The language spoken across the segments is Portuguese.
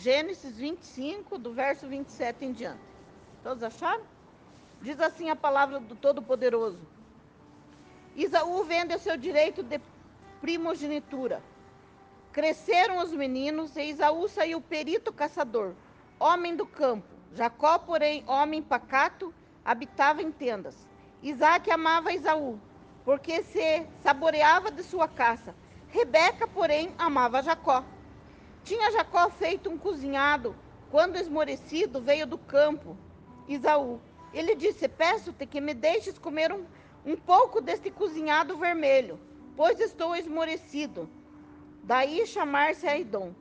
Gênesis 25, do verso 27 em diante. Todos acharam? Diz assim a palavra do Todo-Poderoso: Isaú vende o seu direito de primogenitura. Cresceram os meninos e Isaú saiu perito caçador, homem do campo. Jacó, porém, homem pacato, habitava em tendas. Isaac amava Isaú, porque se saboreava de sua caça. Rebeca, porém, amava Jacó. Tinha Jacó feito um cozinhado, quando esmorecido veio do campo Isaú. Ele disse: Peço-te que me deixes comer um, um pouco deste cozinhado vermelho, pois estou esmorecido. Daí chamar-se Aidom.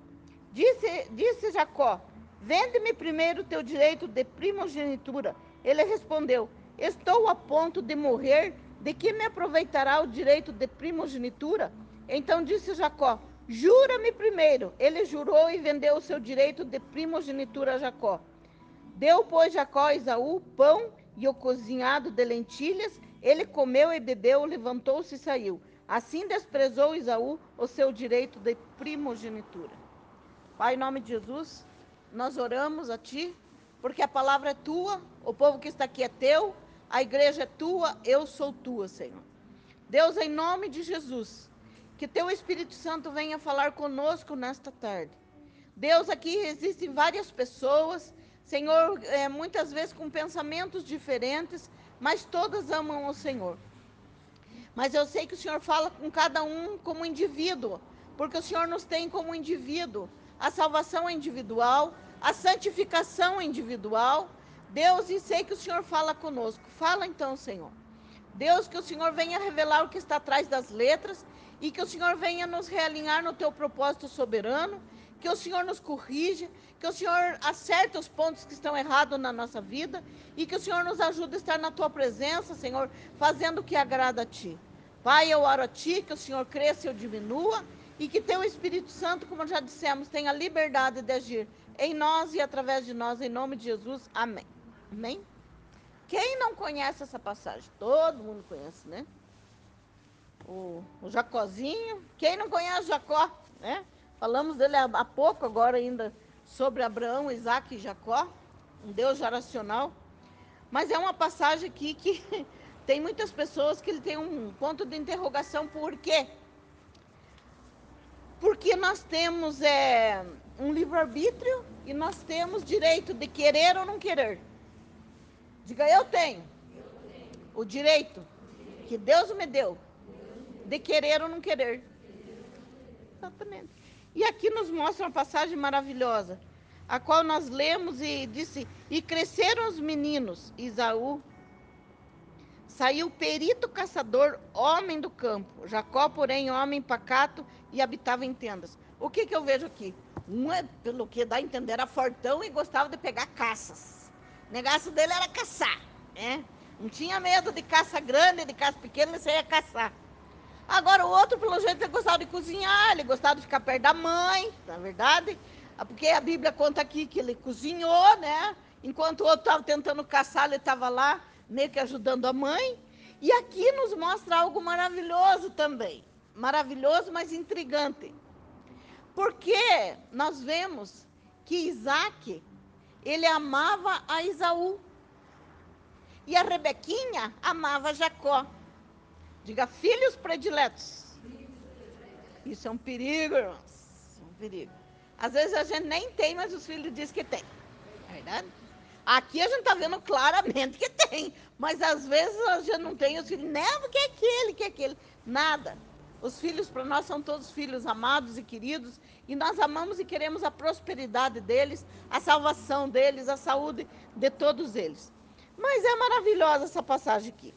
Disse, disse Jacó: Vende-me primeiro teu direito de primogenitura. Ele respondeu: Estou a ponto de morrer, de que me aproveitará o direito de primogenitura? Então disse Jacó: Jura-me primeiro. Ele jurou e vendeu o seu direito de primogenitura a Jacó. Deu, pois, Jacó a Esaú pão e o cozinhado de lentilhas. Ele comeu e bebeu, levantou-se e saiu. Assim desprezou Esaú o seu direito de primogenitura. Pai, em nome de Jesus, nós oramos a Ti, porque a palavra é Tua, o povo que está aqui é Teu, a igreja é Tua, eu sou Tua, Senhor. Deus, em nome de Jesus, que teu Espírito Santo venha falar conosco nesta tarde. Deus, aqui existem várias pessoas, Senhor, é, muitas vezes com pensamentos diferentes, mas todas amam o Senhor. Mas eu sei que o Senhor fala com cada um como indivíduo, porque o Senhor nos tem como indivíduo. A salvação é individual, a santificação é individual. Deus, e sei que o Senhor fala conosco. Fala então, Senhor. Deus, que o Senhor venha revelar o que está atrás das letras e que o Senhor venha nos realinhar no teu propósito soberano, que o Senhor nos corrija, que o Senhor acerte os pontos que estão errados na nossa vida e que o Senhor nos ajude a estar na tua presença, Senhor, fazendo o que agrada a ti. Pai, eu oro a ti que o Senhor cresça e eu diminua e que teu Espírito Santo, como já dissemos, tenha liberdade de agir em nós e através de nós, em nome de Jesus. Amém. Amém? Quem não conhece essa passagem? Todo mundo conhece, né? O, o Jacozinho. Quem não conhece Jacó, né? Falamos dele há, há pouco, agora ainda, sobre Abraão, Isaac e Jacó, um Deus geracional. Mas é uma passagem aqui que tem muitas pessoas que ele tem um ponto de interrogação, por quê? Porque nós temos é, um livre-arbítrio e nós temos direito de querer ou não querer. Diga, eu tenho o direito que Deus me deu de querer ou não querer. Exatamente. E aqui nos mostra uma passagem maravilhosa, a qual nós lemos e disse: E cresceram os meninos, Isaú. Saiu perito caçador, homem do campo. Jacó, porém, homem pacato e habitava em tendas. O que, que eu vejo aqui? Um é, pelo que dá a entender, era fortão e gostava de pegar caças. O negócio dele era caçar, né? Não tinha medo de caça grande, de caça pequena, ele ia caçar. Agora o outro, pelo jeito, ele gostava de cozinhar, ele gostava de ficar perto da mãe, na é verdade. Ah, porque a Bíblia conta aqui que ele cozinhou, né? Enquanto o outro estava tentando caçar, ele estava lá, meio que ajudando a mãe. E aqui nos mostra algo maravilhoso também. Maravilhoso, mas intrigante. Porque nós vemos que Isaac ele amava a Isaú. E a Rebequinha amava Jacó. Diga, filhos prediletos. Isso é um perigo, irmãos. É um perigo. Às vezes a gente nem tem, mas os filhos dizem que tem. É verdade? Aqui a gente está vendo claramente que tem. Mas às vezes a gente não tem, os filhos, não, que é aquele, que é aquele. Nada. Os filhos para nós são todos filhos amados e queridos, e nós amamos e queremos a prosperidade deles, a salvação deles, a saúde de todos eles. Mas é maravilhosa essa passagem aqui.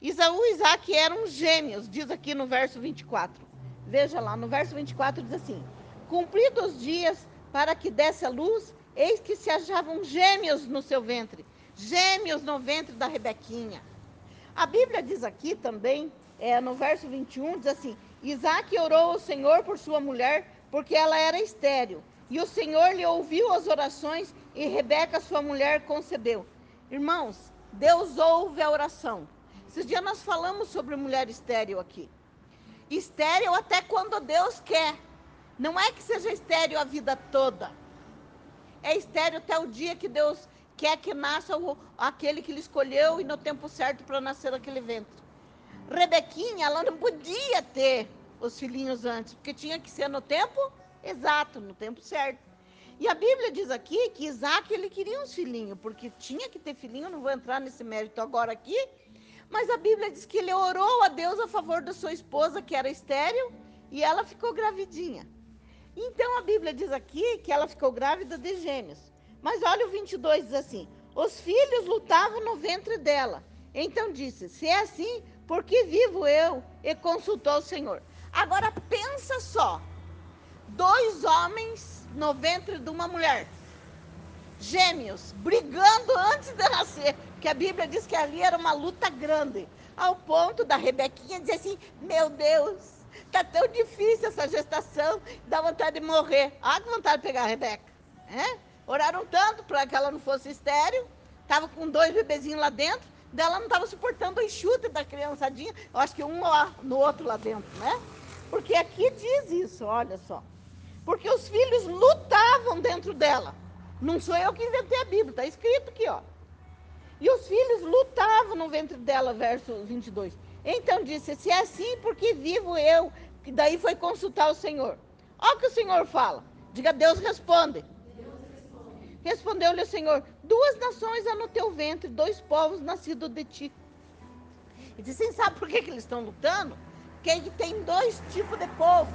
Isaú e Isaac eram gêmeos, diz aqui no verso 24. Veja lá, no verso 24 diz assim: Cumpridos os dias para que desse a luz, eis que se achavam gêmeos no seu ventre, gêmeos no ventre da Rebequinha. A Bíblia diz aqui também é, no verso 21, diz assim: Isaac orou ao Senhor por sua mulher, porque ela era estéril. E o Senhor lhe ouviu as orações e Rebeca, sua mulher, concebeu. Irmãos, Deus ouve a oração. Esses dias nós falamos sobre mulher estéril aqui. Estéril até quando Deus quer. Não é que seja estéril a vida toda. é estéreo até o dia que Deus quer que nasça o, aquele que ele escolheu e no tempo certo para nascer aquele ventre. Rebequinha, ela não podia ter os filhinhos antes, porque tinha que ser no tempo exato, no tempo certo. E a Bíblia diz aqui que Isaac ele queria uns filhinhos, porque tinha que ter filhinho, não vou entrar nesse mérito agora aqui, mas a Bíblia diz que ele orou a Deus a favor da sua esposa, que era estéril, e ela ficou gravidinha. Então a Bíblia diz aqui que ela ficou grávida de gêmeos. Mas olha o 22 diz assim: Os filhos lutavam no ventre dela. Então disse: Se é assim, por que vivo eu? E consultou o Senhor. Agora pensa só: dois homens no ventre de uma mulher, gêmeos, brigando antes de nascer, que a Bíblia diz que ali era uma luta grande, ao ponto da Rebequinha dizer assim: Meu Deus, tá tão difícil essa gestação, dá vontade de morrer. Ah, que vontade de pegar a Rebeca. É? Oraram tanto para que ela não fosse estéreo, estava com dois bebezinhos lá dentro, dela não estava suportando o enxute da criançadinha, eu acho que um lá no outro lá dentro, né? Porque aqui diz isso, olha só. Porque os filhos lutavam dentro dela. Não sou eu que inventei a Bíblia, está escrito aqui, ó. E os filhos lutavam no ventre dela, verso 22. Então disse: Se é assim, porque vivo eu? E daí foi consultar o Senhor. Olha o que o Senhor fala. Diga, Deus responde. Respondeu-lhe o Senhor: Duas nações há no teu ventre, dois povos nascidos de ti. E disse: Sabe por que, que eles estão lutando? Porque tem dois tipos de povo.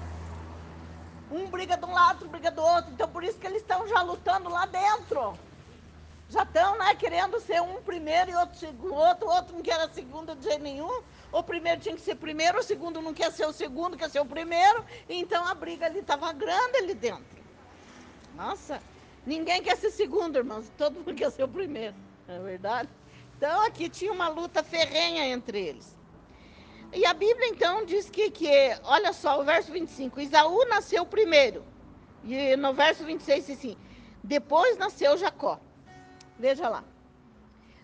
Um briga de um lado, outro briga do outro. Então por isso que eles estão já lutando lá dentro. Já estão, né, querendo ser um primeiro e outro segundo, outro, outro não quer a segunda de jeito nenhum. O primeiro tinha que ser primeiro, o segundo não quer ser o segundo, quer ser o primeiro. Então a briga ali estava grande ali dentro. Nossa, ninguém quer ser segundo, irmãos. Todo mundo quer ser o primeiro, é verdade? Então aqui tinha uma luta ferrenha entre eles. E a Bíblia então diz que, que olha só, o verso 25, Isaú nasceu primeiro. E no verso 26 diz assim, depois nasceu Jacó. Veja lá.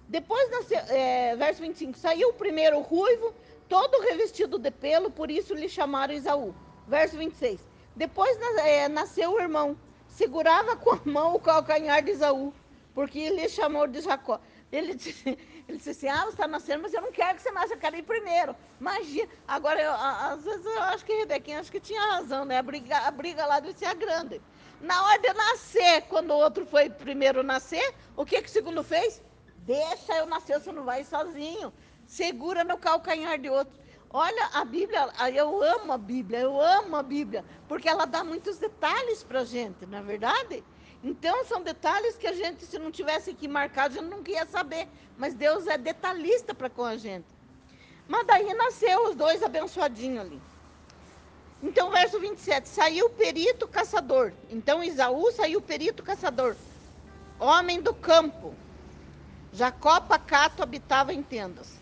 Depois nasceu, é, verso 25, saiu o primeiro ruivo, todo revestido de pelo, por isso lhe chamaram Isaú. Verso 26. Depois é, nasceu o irmão, segurava com a mão o calcanhar de Isaú, porque ele chamou de Jacó. Ele disse, ele disse assim, ah, você está nascendo, mas eu não quero que você nasça, eu quero ir primeiro. Imagina, agora, eu, às vezes eu acho que Rebequinha, acho que tinha razão, né? A briga, a briga lá devia ser grande. Na hora de nascer, quando o outro foi primeiro nascer, o que, que o segundo fez? Deixa eu nascer, você não vai sozinho. Segura no calcanhar de outro. Olha, a Bíblia, eu amo a Bíblia, eu amo a Bíblia, porque ela dá muitos detalhes para a gente, não é verdade? Então, são detalhes que a gente, se não tivesse marcado, a gente não queria saber. Mas Deus é detalhista para com a gente. Mas daí nasceu os dois abençoadinhos ali. Então, verso 27, saiu o perito caçador. Então, Isaú saiu perito caçador, homem do campo. Jacó pacato habitava em tendas.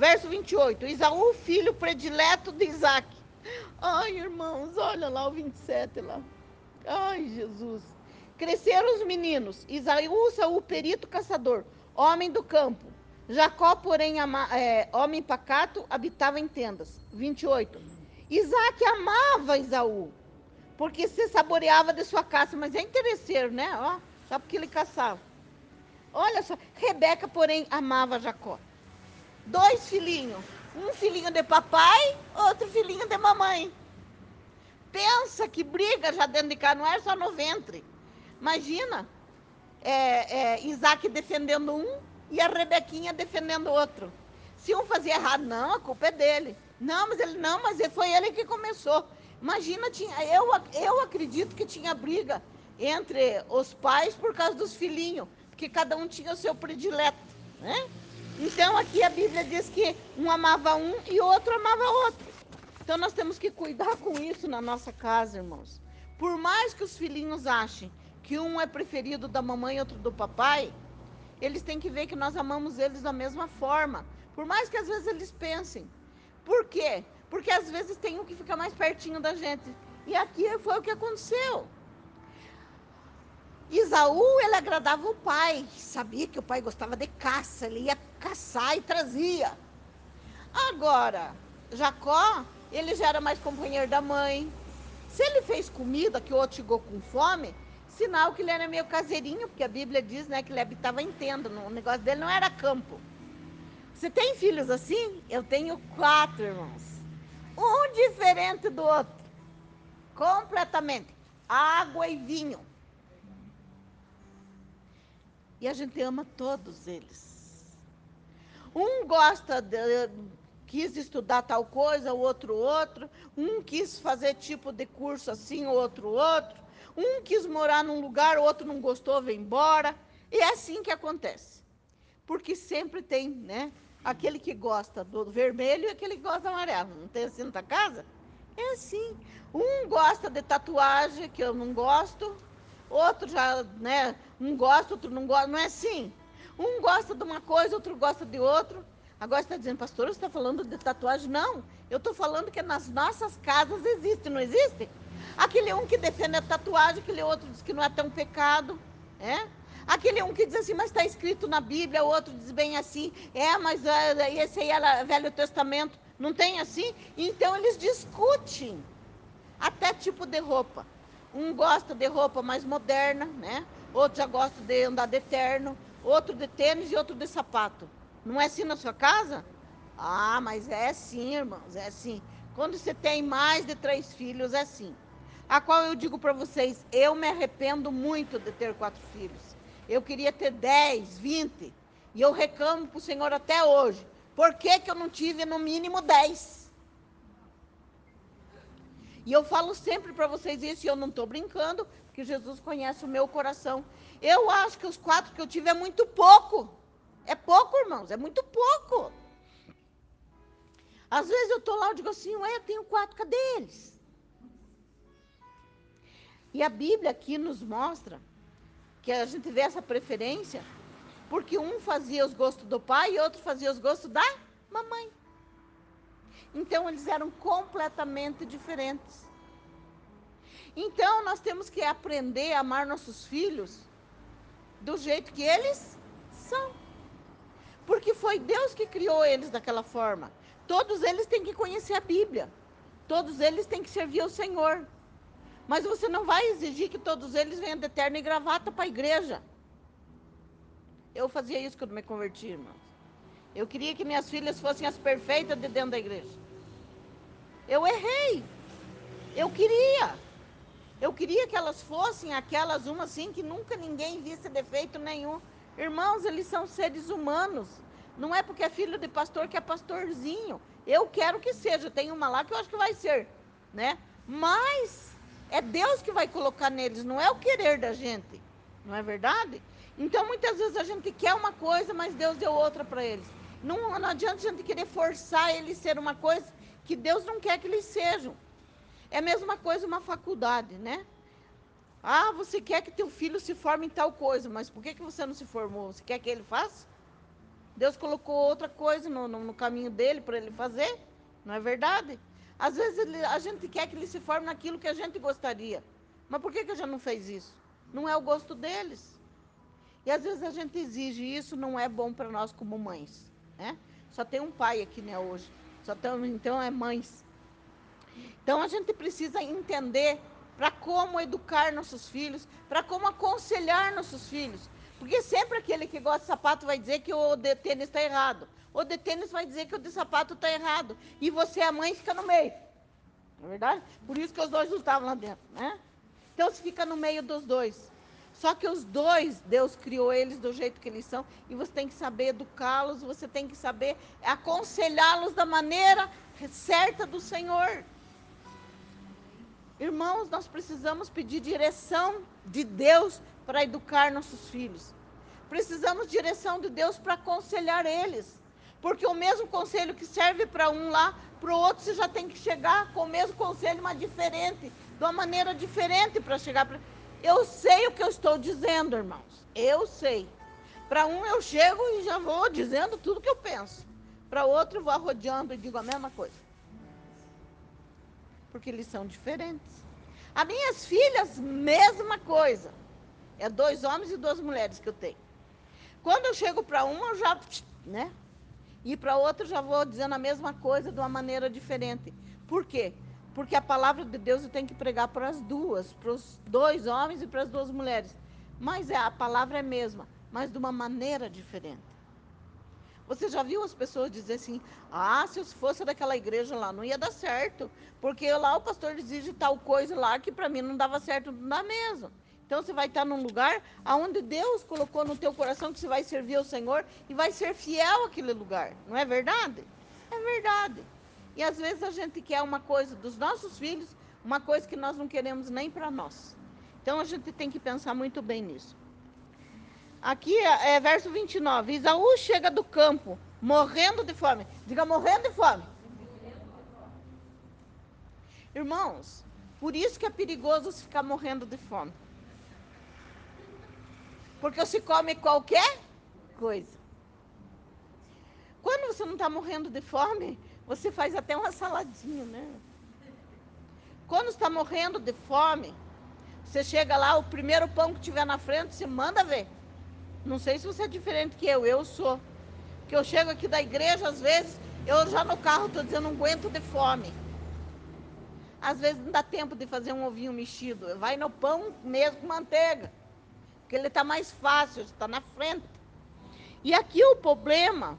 Verso 28, Isaú, filho predileto de Isaac. Ai, irmãos, olha lá o 27 lá. Ai, Jesus. Cresceram os meninos. Isaú, Saul, perito caçador, homem do campo. Jacó, porém, ama, é, homem pacato, habitava em tendas. 28. Isaac amava Isaú, porque se saboreava de sua caça, mas é interesseiro, né? Ó, só porque ele caçava. Olha só, Rebeca, porém, amava Jacó. Dois filhinhos, um filhinho de papai, outro filhinho de mamãe. Pensa que briga já dentro de casa, não é só no ventre. Imagina, é, é, Isaac defendendo um e a Rebequinha defendendo outro. Se um fazia errado, não, a culpa é dele. Não, mas ele não, mas foi ele que começou. Imagina, tinha, eu, eu acredito que tinha briga entre os pais por causa dos filhinhos, porque cada um tinha o seu predileto, né? Então aqui a Bíblia diz que um amava um e outro amava outro. Então nós temos que cuidar com isso na nossa casa, irmãos. Por mais que os filhinhos achem que um é preferido da mamãe e outro do papai, eles têm que ver que nós amamos eles da mesma forma. Por mais que às vezes eles pensem, por quê? Porque às vezes tem um que fica mais pertinho da gente. E aqui foi o que aconteceu. Isaú, ele agradava o pai, sabia que o pai gostava de caça, ele ia caçar e trazia. Agora, Jacó, ele já era mais companheiro da mãe. Se ele fez comida que o outro chegou com fome, Sinal que ele era meio caseirinho, porque a Bíblia diz né, que ele habitava em tenda, o negócio dele não era campo. Você tem filhos assim? Eu tenho quatro irmãos. Um diferente do outro. Completamente. Água e vinho. E a gente ama todos eles. Um gosta de, quis estudar tal coisa, o outro outro. Um quis fazer tipo de curso assim, o outro outro. Um quis morar num lugar, o outro não gostou, veio embora. E é assim que acontece. Porque sempre tem, né? Aquele que gosta do vermelho e aquele que gosta do amarelo. Não tem assim na casa? É assim. Um gosta de tatuagem, que eu não gosto. Outro já, né? Um gosta, outro não gosta. Não é assim. Um gosta de uma coisa, outro gosta de outro. Agora você está dizendo, pastor, você está falando de tatuagem? Não, eu estou falando que nas nossas casas existe, não existe? Aquele um que defende a tatuagem, aquele outro diz que não é tão pecado, é? Aquele um que diz assim, mas está escrito na Bíblia, o outro diz bem assim, é, mas uh, esse aí era Velho Testamento, não tem assim? Então eles discutem, até tipo de roupa. Um gosta de roupa mais moderna, né? Outro já gosta de andar de terno, outro de tênis e outro de sapato. Não é assim na sua casa? Ah, mas é sim, irmãos, é assim. Quando você tem mais de três filhos, é assim. A qual eu digo para vocês, eu me arrependo muito de ter quatro filhos. Eu queria ter dez, vinte. E eu reclamo para o Senhor até hoje. Por que, que eu não tive no mínimo dez? E eu falo sempre para vocês isso, e eu não estou brincando, porque Jesus conhece o meu coração. Eu acho que os quatro que eu tive é muito pouco. É pouco, irmãos, é muito pouco. Às vezes eu estou lá e digo assim, ué, eu tenho quatro, cadê eles? E a Bíblia aqui nos mostra que a gente vê essa preferência, porque um fazia os gostos do pai e outro fazia os gostos da mamãe. Então eles eram completamente diferentes. Então nós temos que aprender a amar nossos filhos do jeito que eles são. Porque foi Deus que criou eles daquela forma. Todos eles têm que conhecer a Bíblia. Todos eles têm que servir ao Senhor. Mas você não vai exigir que todos eles venham de terno e gravata para a igreja. Eu fazia isso quando me converti, irmãos. Eu queria que minhas filhas fossem as perfeitas de dentro da igreja. Eu errei. Eu queria. Eu queria que elas fossem aquelas uma assim que nunca ninguém visse defeito nenhum. Irmãos, eles são seres humanos. Não é porque é filho de pastor que é pastorzinho. Eu quero que seja. Tem uma lá que eu acho que vai ser, né? Mas é Deus que vai colocar neles, não é o querer da gente. Não é verdade? Então, muitas vezes a gente quer uma coisa, mas Deus deu outra para eles. Não, não adianta a gente querer forçar eles a ser uma coisa que Deus não quer que eles sejam. É a mesma coisa uma faculdade, né? Ah, você quer que teu filho se forme em tal coisa, mas por que, que você não se formou? Você quer que ele faça? Deus colocou outra coisa no, no, no caminho dele para ele fazer, não é verdade? Às vezes ele, a gente quer que ele se forme naquilo que a gente gostaria. Mas por que, que a gente não fez isso? Não é o gosto deles. E às vezes a gente exige isso, não é bom para nós como mães. Né? Só tem um pai aqui né, hoje. Só tem, então é mães. Então a gente precisa entender para como educar nossos filhos, para como aconselhar nossos filhos. Porque sempre aquele que gosta de sapato vai dizer que o de tênis está errado. O de tênis vai dizer que o de sapato está errado. E você, a mãe, fica no meio. Não é verdade? Por isso que os dois não estavam lá dentro, né? Então você fica no meio dos dois. Só que os dois, Deus criou eles do jeito que eles são, e você tem que saber educá-los, você tem que saber aconselhá-los da maneira certa do Senhor. Irmãos, nós precisamos pedir direção de Deus para educar nossos filhos. Precisamos de direção de Deus para aconselhar eles. Porque o mesmo conselho que serve para um lá, para o outro você já tem que chegar com o mesmo conselho, mas diferente, de uma maneira diferente para chegar para. Eu sei o que eu estou dizendo, irmãos. Eu sei. Para um eu chego e já vou dizendo tudo que eu penso. Para outro eu vou rodeando e digo a mesma coisa porque eles são diferentes. As minhas filhas, mesma coisa. É dois homens e duas mulheres que eu tenho. Quando eu chego para uma, eu já, né? E para outra, eu já vou dizendo a mesma coisa de uma maneira diferente. Por quê? Porque a palavra de Deus tem que pregar para as duas, para os dois homens e para as duas mulheres. Mas é, a palavra é a mesma, mas de uma maneira diferente. Você já viu as pessoas dizer assim: ah, se eu fosse daquela igreja lá, não ia dar certo. Porque lá o pastor exige tal coisa lá que para mim não dava certo na mesma. Então você vai estar num lugar onde Deus colocou no teu coração que você vai servir ao Senhor e vai ser fiel àquele lugar. Não é verdade? É verdade. E às vezes a gente quer uma coisa dos nossos filhos, uma coisa que nós não queremos nem para nós. Então a gente tem que pensar muito bem nisso. Aqui é, é verso 29. Isaú chega do campo, morrendo de fome. Diga morrendo de fome. Irmãos, por isso que é perigoso ficar morrendo de fome. Porque se come qualquer coisa. Quando você não está morrendo de fome, você faz até uma saladinha, né? Quando está morrendo de fome, você chega lá, o primeiro pão que tiver na frente, você manda ver. Não sei se você é diferente que eu, eu sou. Que eu chego aqui da igreja, às vezes, eu já no carro estou dizendo, não aguento de fome. Às vezes não dá tempo de fazer um ovinho mexido. Vai no pão mesmo com manteiga porque ele está mais fácil, está na frente. E aqui o problema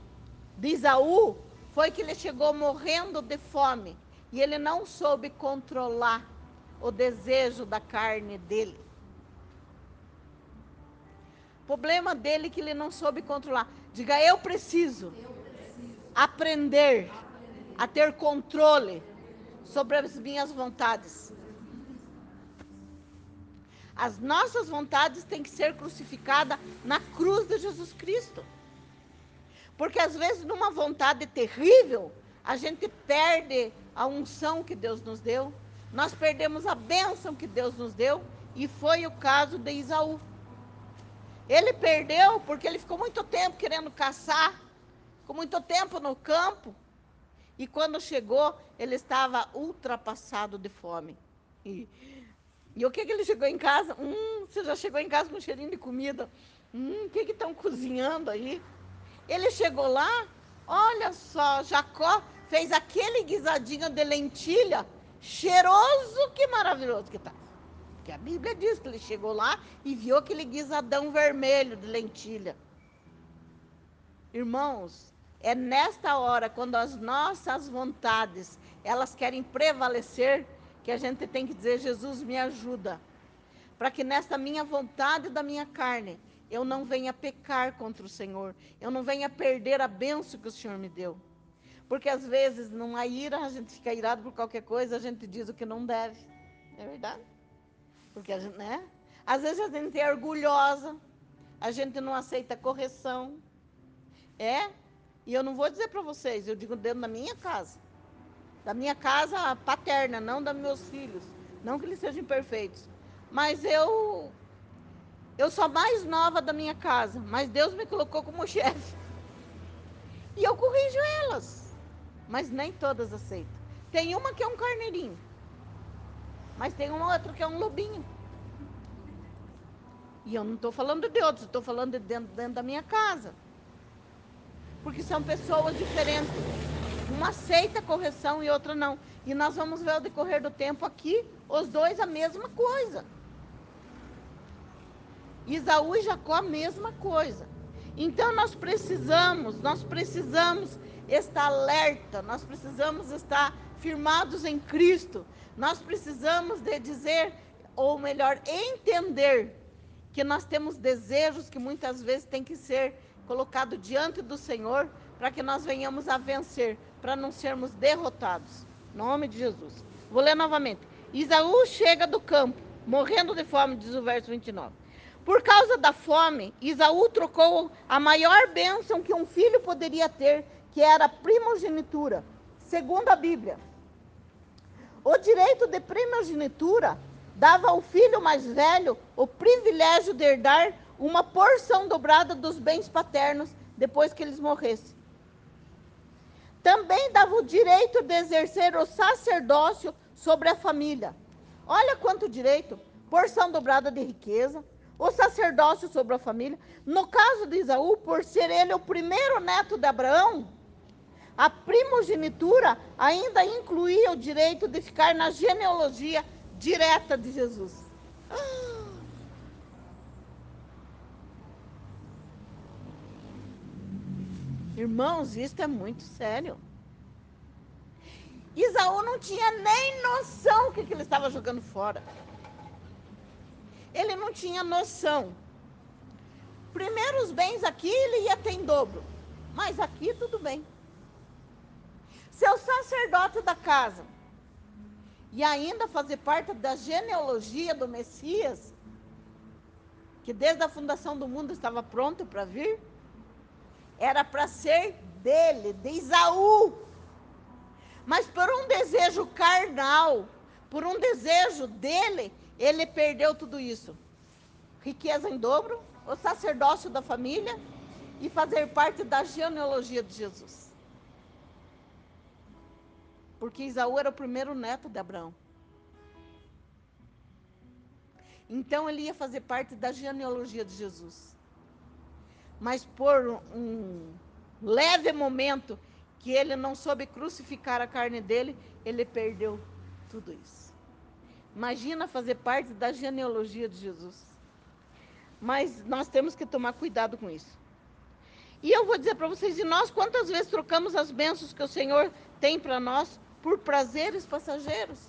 de Isaú foi que ele chegou morrendo de fome e ele não soube controlar o desejo da carne dele. Problema dele é que ele não soube controlar. Diga, eu preciso, eu preciso aprender, aprender a ter controle sobre as minhas vontades. As nossas vontades têm que ser crucificadas na cruz de Jesus Cristo. Porque às vezes, numa vontade terrível, a gente perde a unção que Deus nos deu, nós perdemos a bênção que Deus nos deu, e foi o caso de Isaú. Ele perdeu porque ele ficou muito tempo querendo caçar, ficou muito tempo no campo, e quando chegou, ele estava ultrapassado de fome. E e o que, que ele chegou em casa? Hum, você já chegou em casa com um cheirinho de comida. Hum, o que estão cozinhando aí? Ele chegou lá, olha só, Jacó fez aquele guisadinho de lentilha, cheiroso, que maravilhoso que tá. Porque a Bíblia diz que ele chegou lá e viu aquele guisadão vermelho de lentilha. Irmãos, é nesta hora, quando as nossas vontades, elas querem prevalecer, que a gente tem que dizer: Jesus, me ajuda, para que nesta minha vontade da minha carne eu não venha pecar contra o Senhor, eu não venha perder a benção que o Senhor me deu. Porque às vezes, numa ira, a gente fica irado por qualquer coisa, a gente diz o que não deve. É verdade? Porque a gente, né? Às vezes a gente é orgulhosa, a gente não aceita correção. É? E eu não vou dizer para vocês, eu digo dentro da minha casa da minha casa paterna, não dos meus filhos. Não que eles sejam perfeitos. Mas eu eu sou a mais nova da minha casa, mas Deus me colocou como chefe. E eu corrijo elas. Mas nem todas aceitam. Tem uma que é um carneirinho. Mas tem uma outra que é um lobinho. E eu não estou falando de outros, estou falando de dentro, dentro da minha casa. Porque são pessoas diferentes. Uma aceita a correção e outra não. E nós vamos ver ao decorrer do tempo aqui, os dois a mesma coisa. Isaú e Jacó a mesma coisa. Então nós precisamos, nós precisamos estar alerta, nós precisamos estar firmados em Cristo. Nós precisamos de dizer, ou melhor, entender que nós temos desejos que muitas vezes têm que ser colocados diante do Senhor para que nós venhamos a vencer para não sermos derrotados. Em nome de Jesus. Vou ler novamente. Isaú chega do campo, morrendo de fome, diz o verso 29. Por causa da fome, Isaú trocou a maior bênção que um filho poderia ter, que era a primogenitura, segundo a Bíblia. O direito de primogenitura dava ao filho mais velho o privilégio de herdar uma porção dobrada dos bens paternos depois que eles morressem também dava o direito de exercer o sacerdócio sobre a família. Olha quanto direito: porção dobrada de riqueza, o sacerdócio sobre a família. No caso de Isaú, por ser ele o primeiro neto de Abraão, A primogenitura ainda incluía o direito de ficar na genealogia direta de Jesus. Irmãos, isso é muito sério. Isaú não tinha nem noção que, que ele estava jogando fora. Ele não tinha noção. Primeiro, os bens aqui ele ia ter em dobro. Mas aqui tudo bem. Ser o sacerdote da casa e ainda fazer parte da genealogia do Messias, que desde a fundação do mundo estava pronto para vir, era para ser dele, de Isaú. Mas por um desejo carnal, por um desejo dele, ele perdeu tudo isso. Riqueza em dobro, o sacerdócio da família e fazer parte da genealogia de Jesus. Porque Isaú era o primeiro neto de Abraão. Então ele ia fazer parte da genealogia de Jesus. Mas por um leve momento que ele não soube crucificar a carne dele, ele perdeu tudo isso. Imagina fazer parte da genealogia de Jesus. Mas nós temos que tomar cuidado com isso. E eu vou dizer para vocês, e nós quantas vezes trocamos as bênçãos que o Senhor tem para nós por prazeres passageiros?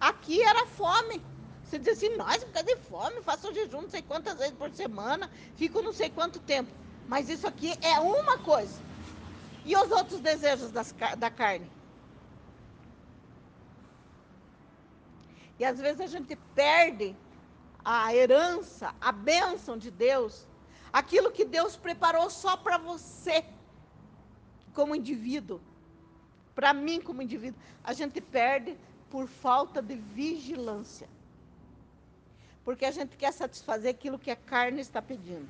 Aqui era fome. Você diz assim, nós, causa de fome, faço jejum não sei quantas vezes por semana, fico não sei quanto tempo. Mas isso aqui é uma coisa. E os outros desejos das, da carne? E às vezes a gente perde a herança, a bênção de Deus, aquilo que Deus preparou só para você, como indivíduo, para mim como indivíduo. A gente perde por falta de vigilância. Porque a gente quer satisfazer aquilo que a carne está pedindo.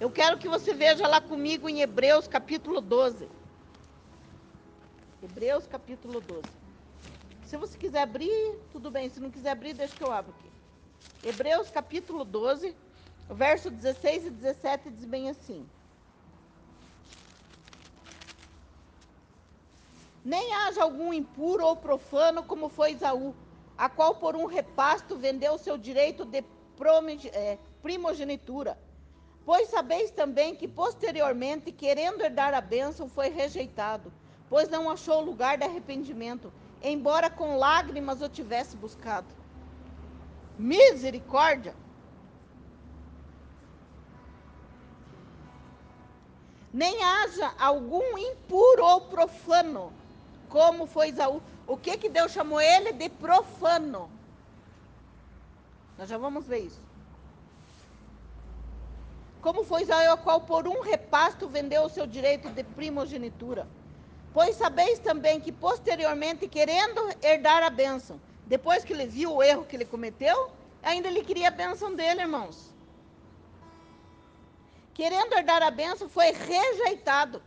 Eu quero que você veja lá comigo em Hebreus capítulo 12. Hebreus capítulo 12. Se você quiser abrir, tudo bem. Se não quiser abrir, deixa que eu abro aqui. Hebreus capítulo 12, verso 16 e 17 diz bem assim. Nem haja algum impuro ou profano como foi Isaú, a qual por um repasto vendeu seu direito de é, primogenitura Pois sabeis também que posteriormente, querendo herdar a bênção, foi rejeitado, pois não achou lugar de arrependimento, embora com lágrimas o tivesse buscado. Misericórdia! Nem haja algum impuro ou profano, como foi Isaú. O que, que Deus chamou ele de profano? Nós já vamos ver isso como foi Israel, qual por um repasto vendeu o seu direito de primogenitura. Pois sabeis também que posteriormente, querendo herdar a bênção, depois que ele viu o erro que ele cometeu, ainda ele queria a bênção dele, irmãos. Querendo herdar a bênção, foi rejeitado,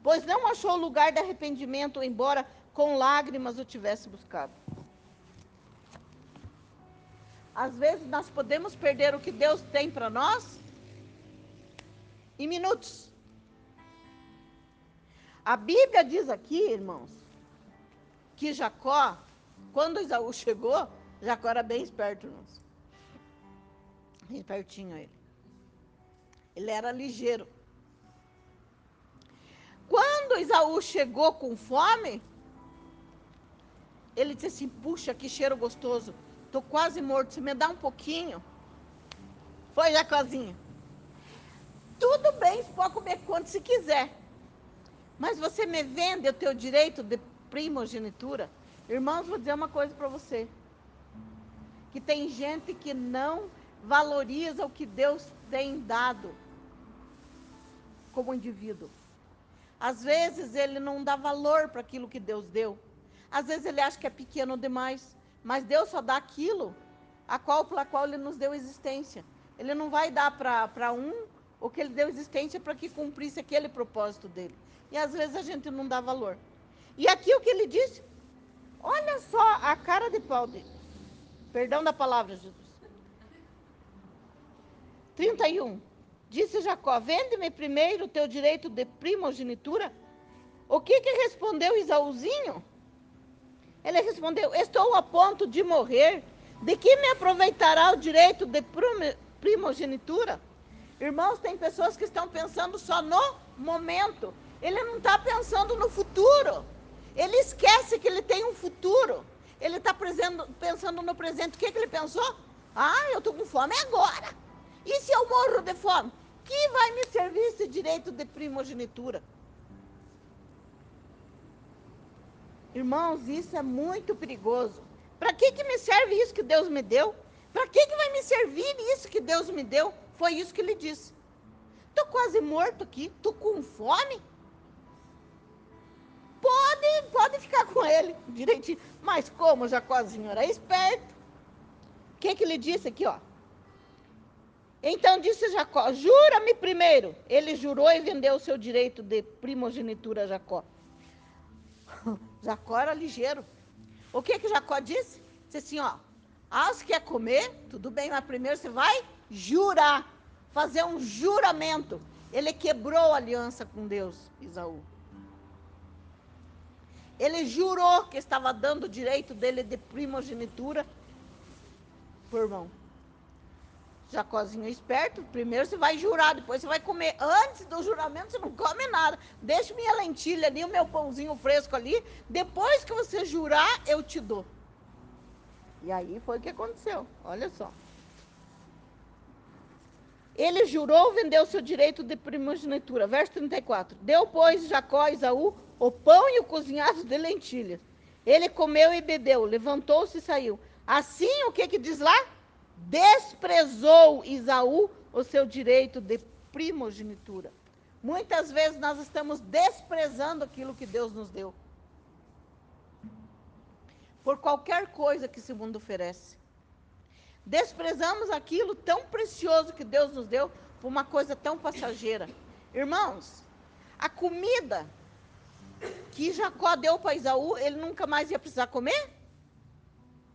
pois não achou lugar de arrependimento, embora com lágrimas o tivesse buscado. Às vezes nós podemos perder o que Deus tem para nós em minutos. A Bíblia diz aqui, irmãos, que Jacó, quando Isaú chegou, Jacó era bem esperto, irmãos. Bem pertinho ele. Ele era ligeiro. Quando Isaú chegou com fome, ele disse assim: Puxa, que cheiro gostoso. Estou quase morto, você me dá um pouquinho? Foi, Jacozinho. Tudo bem, pode comer quanto se quiser. Mas você me vende o teu direito de primogenitura? Irmãos, vou dizer uma coisa para você. Que tem gente que não valoriza o que Deus tem dado como indivíduo. Às vezes ele não dá valor para aquilo que Deus deu. Às vezes ele acha que é pequeno demais. Mas Deus só dá aquilo a qual pela qual ele nos deu existência. Ele não vai dar para um o que ele deu existência para que cumprisse aquele propósito dele. E às vezes a gente não dá valor. E aqui o que ele disse? Olha só a cara de pau dele. Perdão da palavra, Jesus. 31. Disse Jacó: Vende-me primeiro o teu direito de primogenitura. O que que respondeu Isaúzinho? Ele respondeu: Estou a ponto de morrer. De que me aproveitará o direito de primogenitura? Irmãos, tem pessoas que estão pensando só no momento. Ele não está pensando no futuro. Ele esquece que ele tem um futuro. Ele está pensando no presente. O que, que ele pensou? Ah, eu estou com fome agora. E se eu morro de fome? Que vai me servir esse direito de primogenitura? Irmãos, isso é muito perigoso. Para que, que me serve isso que Deus me deu? Para que, que vai me servir isso que Deus me deu? Foi isso que ele disse. Estou quase morto aqui, estou com fome. Pode, pode ficar com ele direitinho. Mas como Jacózinho era esperto, o que, que ele disse aqui, ó? Então disse Jacó: Jura-me primeiro. Ele jurou e vendeu o seu direito de primogenitura a Jacó. Jacó era ligeiro. O que que Jacó disse? Disse assim, ó, ah, você quer comer? Tudo bem, mas primeiro você vai jurar, fazer um juramento. Ele quebrou a aliança com Deus, Isaú. Ele jurou que estava dando o direito dele de primogenitura por irmão. Jacózinho é esperto, primeiro você vai jurar, depois você vai comer. Antes do juramento você não come nada. Deixa minha lentilha ali, o meu pãozinho fresco ali. Depois que você jurar, eu te dou. E aí foi o que aconteceu. Olha só. Ele jurou vendeu seu direito de primogenitura. Verso 34. Deu, pois, Jacó a Isaú o pão e o cozinhado de lentilhas. Ele comeu e bebeu, levantou-se e saiu. Assim, o que que diz lá? desprezou Isaú o seu direito de primogenitura. Muitas vezes nós estamos desprezando aquilo que Deus nos deu. Por qualquer coisa que esse mundo oferece. Desprezamos aquilo tão precioso que Deus nos deu por uma coisa tão passageira. Irmãos, a comida que Jacó deu para Isaú, ele nunca mais ia precisar comer?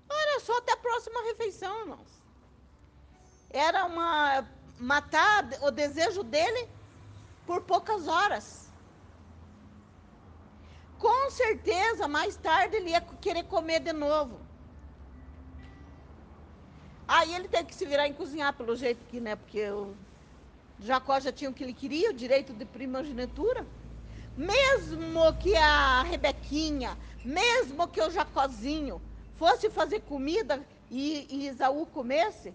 Era só até a próxima refeição, irmãos era uma matar o desejo dele por poucas horas. Com certeza, mais tarde ele ia querer comer de novo. Aí ele teve que se virar em cozinhar, pelo jeito que, né? Porque o Jacó já tinha o que ele queria, o direito de primogenitura. Mesmo que a Rebequinha, mesmo que o Jacózinho fosse fazer comida e, e Isaú comesse,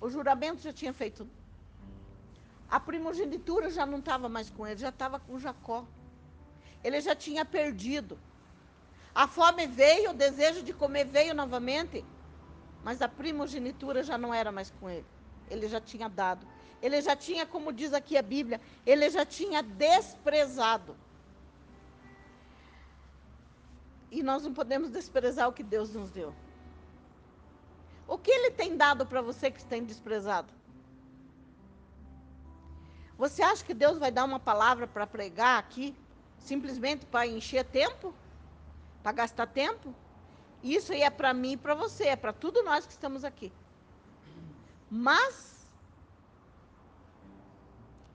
o juramento já tinha feito. A primogenitura já não estava mais com ele, já estava com Jacó. Ele já tinha perdido. A fome veio, o desejo de comer veio novamente, mas a primogenitura já não era mais com ele. Ele já tinha dado. Ele já tinha, como diz aqui a Bíblia, ele já tinha desprezado. E nós não podemos desprezar o que Deus nos deu. O que ele tem dado para você que tem desprezado? Você acha que Deus vai dar uma palavra para pregar aqui, simplesmente para encher tempo? Para gastar tempo? Isso aí é para mim e para você, é para tudo nós que estamos aqui. Mas,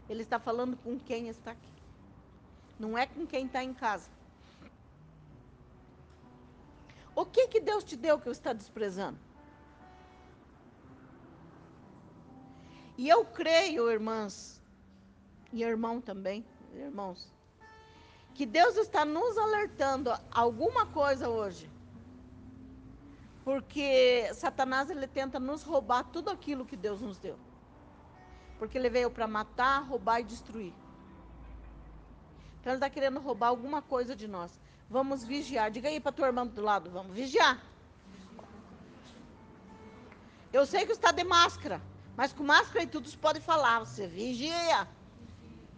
Ele está falando com quem está aqui. Não é com quem está em casa. O que, que Deus te deu que você está desprezando? E eu creio, irmãs, e irmão também, irmãos, que Deus está nos alertando alguma coisa hoje. Porque Satanás ele tenta nos roubar tudo aquilo que Deus nos deu. Porque ele veio para matar, roubar e destruir. Então ele está querendo roubar alguma coisa de nós. Vamos vigiar. Diga aí para tua irmã do lado, vamos vigiar. Eu sei que está de máscara. Mas com máscara e tudo, pode falar. Você vigia.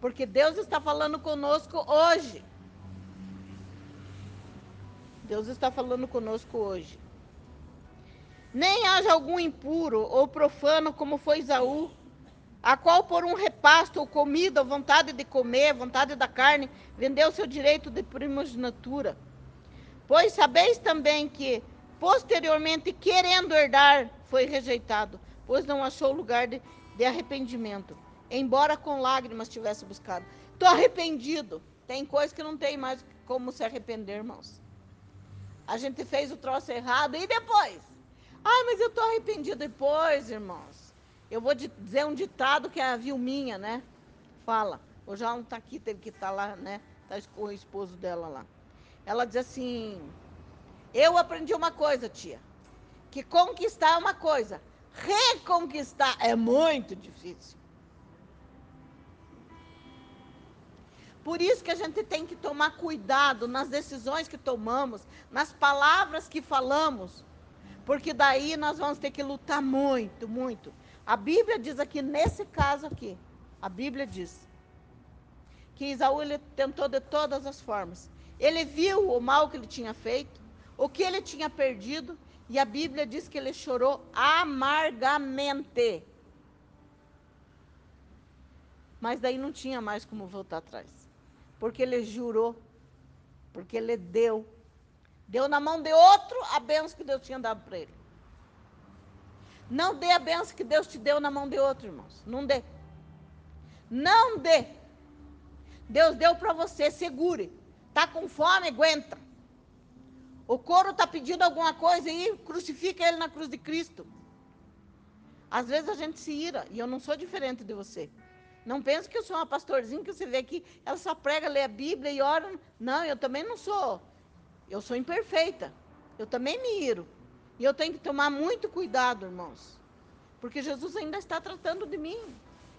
Porque Deus está falando conosco hoje. Deus está falando conosco hoje. Nem haja algum impuro ou profano, como foi Isaú, a qual por um repasto ou comida, ou vontade de comer, vontade da carne, vendeu seu direito de primogenitura. Pois sabeis também que, posteriormente, querendo herdar, foi rejeitado, pois não achou lugar de, de arrependimento, embora com lágrimas tivesse buscado. Estou arrependido. Tem coisa que não tem mais como se arrepender, irmãos. A gente fez o troço errado e depois? Ai, mas eu estou arrependido depois, irmãos. Eu vou dizer um ditado que a Vilminha, né? Fala. O João não está aqui, teve que estar tá lá, né? Está com o esposo dela lá. Ela diz assim: Eu aprendi uma coisa, tia. Que conquistar é uma coisa, reconquistar é muito difícil. Por isso que a gente tem que tomar cuidado nas decisões que tomamos, nas palavras que falamos, porque daí nós vamos ter que lutar muito, muito. A Bíblia diz aqui, nesse caso aqui, a Bíblia diz que Isaú ele tentou de todas as formas. Ele viu o mal que ele tinha feito, o que ele tinha perdido, e a Bíblia diz que ele chorou amargamente. Mas daí não tinha mais como voltar atrás. Porque ele jurou, porque ele deu Deu na mão de outro a benção que Deus tinha dado para ele. Não dê a benção que Deus te deu na mão de outro, irmãos. Não dê. Não dê. Deus deu para você, segure. Está com fome, aguenta. O couro está pedindo alguma coisa e crucifica ele na cruz de Cristo. Às vezes a gente se ira, e eu não sou diferente de você. Não pense que eu sou uma pastorzinha que você vê aqui, ela só prega, lê a Bíblia e ora. Não, eu também não sou eu sou imperfeita. Eu também me iro. E eu tenho que tomar muito cuidado, irmãos. Porque Jesus ainda está tratando de mim.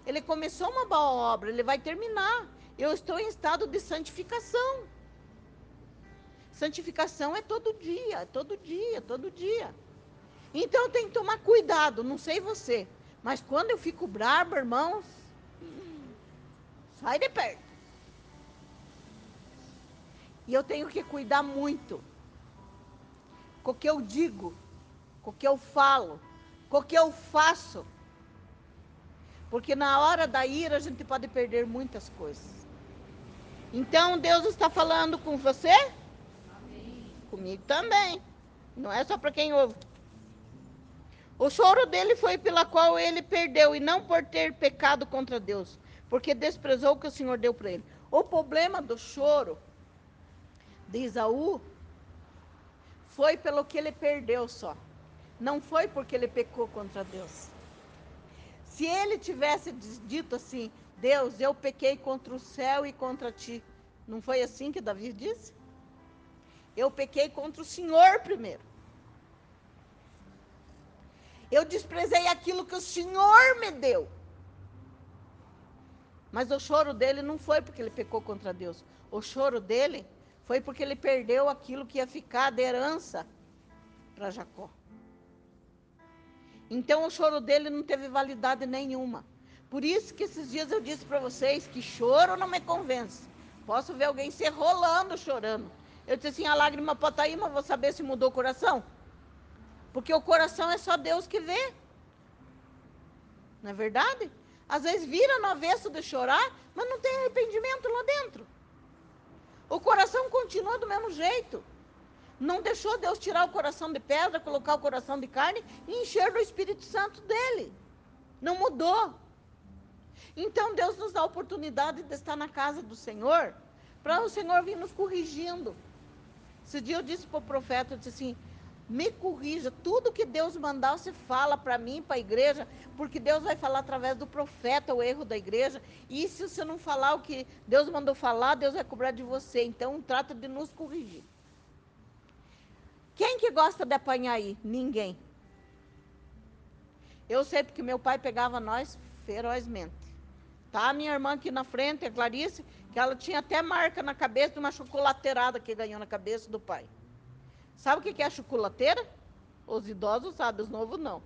Ele começou uma boa obra, ele vai terminar. Eu estou em estado de santificação. Santificação é todo dia, todo dia, todo dia. Então eu tenho que tomar cuidado, não sei você. Mas quando eu fico brava, irmãos, sai de perto. E eu tenho que cuidar muito com o que eu digo, com o que eu falo, com o que eu faço. Porque na hora da ira a gente pode perder muitas coisas. Então Deus está falando com você? Amém. Comigo também. Não é só para quem ouve. O choro dele foi pela qual ele perdeu e não por ter pecado contra Deus, porque desprezou o que o Senhor deu para ele. O problema do choro de Isaú foi pelo que ele perdeu só. Não foi porque ele pecou contra Deus. Se ele tivesse dito assim, Deus, eu pequei contra o céu e contra ti. Não foi assim que Davi disse? Eu pequei contra o Senhor primeiro. Eu desprezei aquilo que o Senhor me deu. Mas o choro dele não foi porque ele pecou contra Deus. O choro dele foi porque ele perdeu aquilo que ia ficar de herança para Jacó. Então o choro dele não teve validade nenhuma. Por isso que esses dias eu disse para vocês que choro não me convence. Posso ver alguém se rolando chorando. Eu disse assim, a lágrima pode estar aí, mas vou saber se mudou o coração. Porque o coração é só Deus que vê. Não é verdade? Às vezes vira no avesso de chorar, mas não tem arrependimento lá dentro. O coração continua do mesmo jeito. Não deixou Deus tirar o coração de pedra, colocar o coração de carne e encher do Espírito Santo dele. Não mudou. Então Deus nos dá a oportunidade de estar na casa do Senhor, para o Senhor vir nos corrigindo. Esse dia eu disse para o profeta, eu disse assim, me corrija. Tudo que Deus mandar, você fala para mim, para a igreja, porque Deus vai falar através do profeta o erro da igreja. E se você não falar o que Deus mandou falar, Deus vai cobrar de você. Então, trata de nos corrigir. Quem que gosta de apanhar aí? Ninguém. Eu sei porque meu pai pegava nós ferozmente. Tá minha irmã aqui na frente, a Clarice, que ela tinha até marca na cabeça de uma chocolateirada que ganhou na cabeça do pai. Sabe o que é chocolateira? Os idosos sabem, os novos não.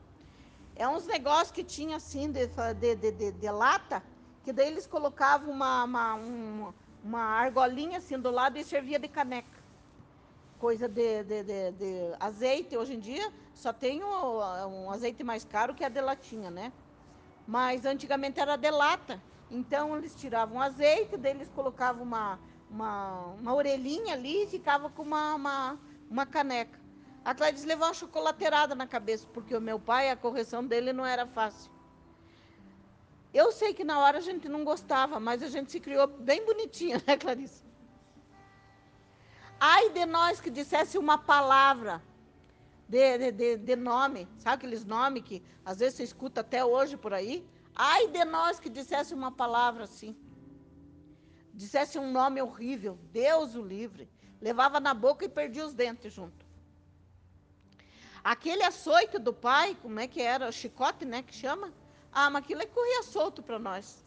É uns negócios que tinha assim de, de, de, de, lata, que daí eles colocavam uma, uma, uma, uma, argolinha assim do lado e servia de caneca. Coisa de, de, azeite, hoje em dia só tem um, um azeite mais caro que a de latinha, né? Mas antigamente era de lata. Então eles tiravam azeite, daí eles colocavam uma, uma, uma orelhinha ali e ficava com uma, uma uma caneca. A Gladys levou uma chocolateirada na cabeça, porque o meu pai, a correção dele não era fácil. Eu sei que na hora a gente não gostava, mas a gente se criou bem bonitinha, né, Clarice? Ai de nós que dissesse uma palavra de, de, de, de nome, sabe aqueles nomes que às vezes você escuta até hoje por aí? Ai de nós que dissesse uma palavra assim. Dissesse um nome horrível, Deus o livre. Levava na boca e perdia os dentes junto. Aquele açoite do pai, como é que era? O chicote, né, que chama? Ah, mas aquilo é corria solto para nós.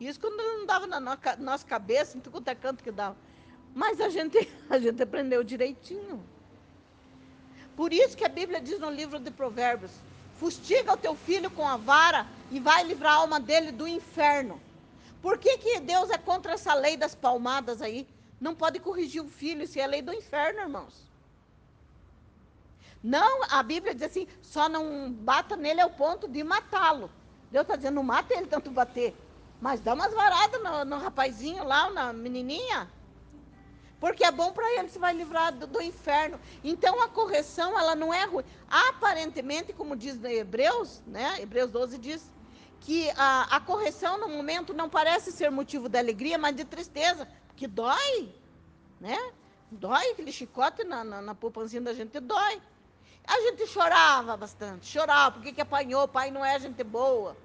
Isso quando não dava na nossa cabeça, em tudo é canto que dava. Mas a gente, a gente aprendeu direitinho. Por isso que a Bíblia diz no livro de Provérbios: fustiga o teu filho com a vara e vai livrar a alma dele do inferno. Por que, que Deus é contra essa lei das palmadas aí? Não pode corrigir o filho, se é a lei do inferno, irmãos. Não, a Bíblia diz assim, só não bata nele ao ponto de matá-lo. Deus está dizendo, não mata ele tanto bater. Mas dá umas varadas no, no rapazinho lá, na menininha. Porque é bom para ele, se vai livrar do, do, inferno. Então a correção, ela não é ruim. Aparentemente, como diz Hebreus, né? Hebreus 12 diz que a, a correção no momento não parece ser motivo de alegria, mas de tristeza. Porque dói, né? Dói aquele chicote na, na, na da gente, dói. A gente chorava bastante, chorava, porque que apanhou, pai não é gente boa.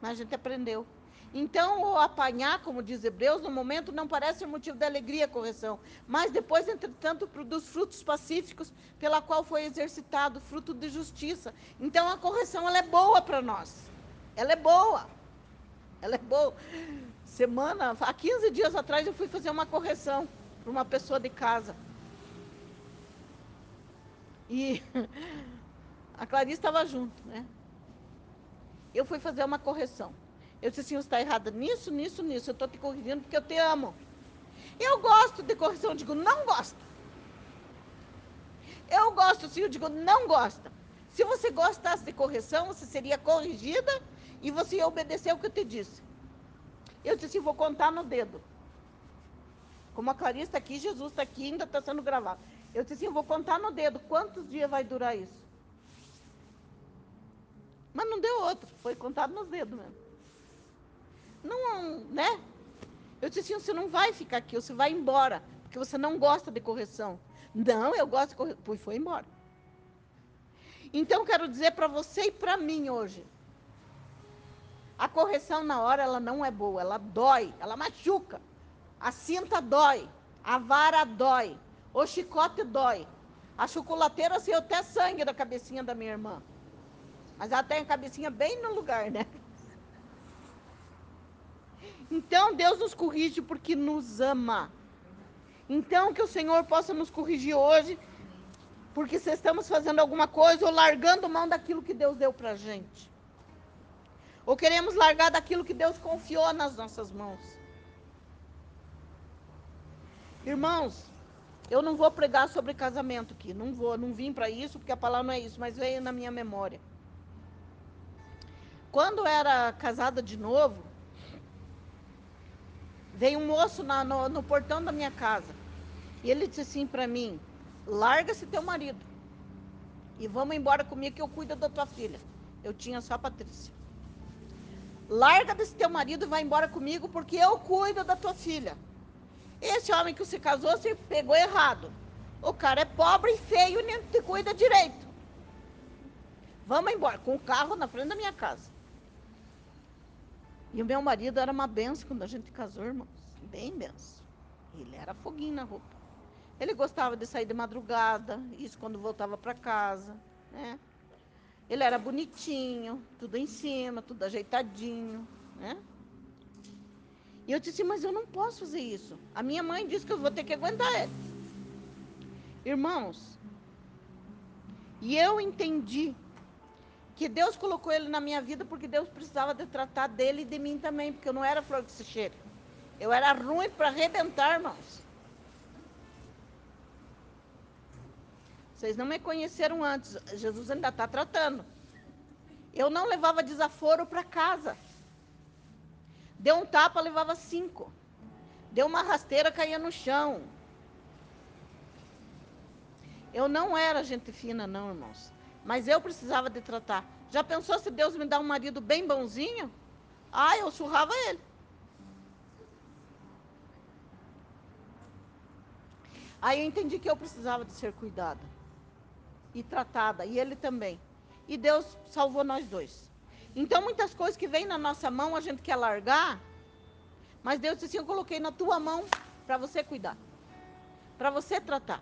Mas a gente aprendeu. Então, o apanhar, como diz Hebreus, no momento não parece ser motivo de alegria a correção, mas depois, entretanto, produz frutos pacíficos, pela qual foi exercitado fruto de justiça. Então, a correção ela é boa para nós. Ela é boa. Ela é boa. Semana, há 15 dias atrás, eu fui fazer uma correção para uma pessoa de casa. E a Clarice estava junto, né? Eu fui fazer uma correção. Eu disse assim, você está errada nisso, nisso, nisso. Eu estou te corrigindo porque eu te amo. Eu gosto de correção, eu digo, não gosto. Eu gosto sim, eu digo, não gosta. Se você gostasse de correção, você seria corrigida e você ia obedecer o que eu te disse. Eu disse assim, vou contar no dedo. Como a Clarice está aqui, Jesus está aqui, ainda está sendo gravado. Eu disse assim, vou contar no dedo. Quantos dias vai durar isso? Mas não deu outro. Foi contado nos dedos mesmo. Não, né? Eu disse assim, você não vai ficar aqui, você vai embora. Porque você não gosta de correção. Não, eu gosto de correção. Pois foi embora. Então, quero dizer para você e para mim hoje. A correção na hora, ela não é boa. Ela dói, ela machuca. A cinta dói. A vara dói. O chicote dói. A chocolateira saiu até sangue da cabecinha da minha irmã. Mas ela tem a cabecinha bem no lugar, né? Então Deus nos corrige porque nos ama. Então que o Senhor possa nos corrigir hoje, porque se estamos fazendo alguma coisa ou largando mão daquilo que Deus deu para gente. Ou queremos largar daquilo que Deus confiou nas nossas mãos. Irmãos, eu não vou pregar sobre casamento aqui, não vou, não vim para isso, porque a palavra não é isso, mas veio na minha memória. Quando era casada de novo, veio um moço na, no, no portão da minha casa. E ele disse assim para mim: larga-se teu marido e vamos embora comigo que eu cuido da tua filha. Eu tinha só a Patrícia. Larga desse teu marido e vai embora comigo porque eu cuido da tua filha. Esse homem que se casou, você pegou errado. O cara é pobre e feio e nem te cuida direito. Vamos embora, com o carro na frente da minha casa. E o meu marido era uma benção quando a gente casou, irmãos. Bem benção. Ele era foguinho na roupa. Ele gostava de sair de madrugada, isso quando voltava para casa, né? Ele era bonitinho, tudo em cima, tudo ajeitadinho, né? E eu disse, mas eu não posso fazer isso. A minha mãe disse que eu vou ter que aguentar ele. Irmãos, e eu entendi que Deus colocou ele na minha vida porque Deus precisava de tratar dele e de mim também, porque eu não era flor que se cheira. Eu era ruim para arrebentar, irmãos. Vocês não me conheceram antes. Jesus ainda está tratando. Eu não levava desaforo para casa. Deu um tapa, levava cinco. Deu uma rasteira, caía no chão. Eu não era gente fina, não, irmãos. Mas eu precisava de tratar. Já pensou se Deus me dá um marido bem bonzinho? Ah, eu surrava ele. Aí eu entendi que eu precisava de ser cuidada e tratada, e ele também. E Deus salvou nós dois. Então, muitas coisas que vêm na nossa mão, a gente quer largar, mas Deus disse assim: Eu coloquei na tua mão para você cuidar, para você tratar.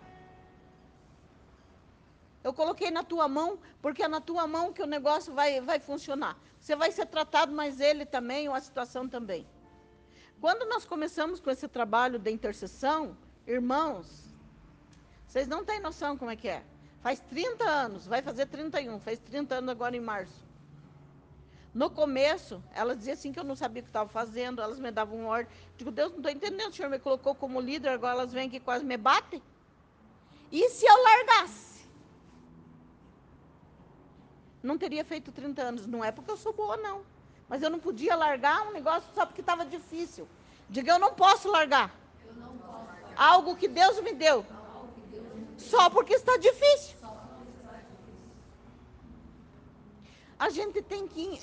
Eu coloquei na tua mão, porque é na tua mão que o negócio vai, vai funcionar. Você vai ser tratado, mas ele também, ou a situação também. Quando nós começamos com esse trabalho de intercessão, irmãos, vocês não têm noção como é que é. Faz 30 anos, vai fazer 31, faz 30 anos agora em março. No começo, elas diziam assim que eu não sabia o que estava fazendo, elas me davam ordem. Digo, Deus, não estou entendendo, o senhor me colocou como líder, agora elas vêm aqui quase me batem. E se eu largasse? Não teria feito 30 anos. Não é porque eu sou boa, não. Mas eu não podia largar um negócio só porque estava difícil. Diga, eu não posso largar. Não posso largar. Algo que Deus me deu. Só porque está difícil. A gente tem que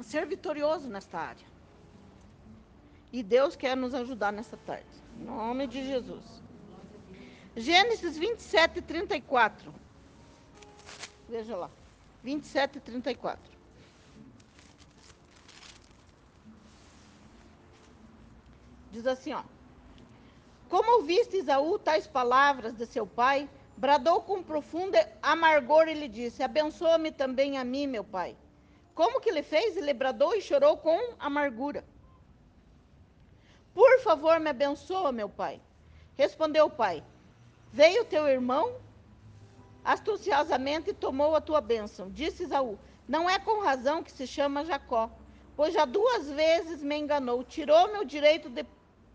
ser vitorioso nesta área. E Deus quer nos ajudar nessa tarde. Em nome de Jesus. Gênesis 27, 34. Veja lá. 27, 34. Diz assim, ó. Como ouviste Isaú tais palavras de seu pai, bradou com profundo amargor e lhe disse: Abençoa-me também a mim, meu pai. Como que ele fez? Ele bradou e chorou com amargura. Por favor, me abençoa, meu pai. Respondeu o pai: Veio teu irmão astuciosamente tomou a tua bênção. Disse Isaú: Não é com razão que se chama Jacó, pois já duas vezes me enganou, tirou meu direito de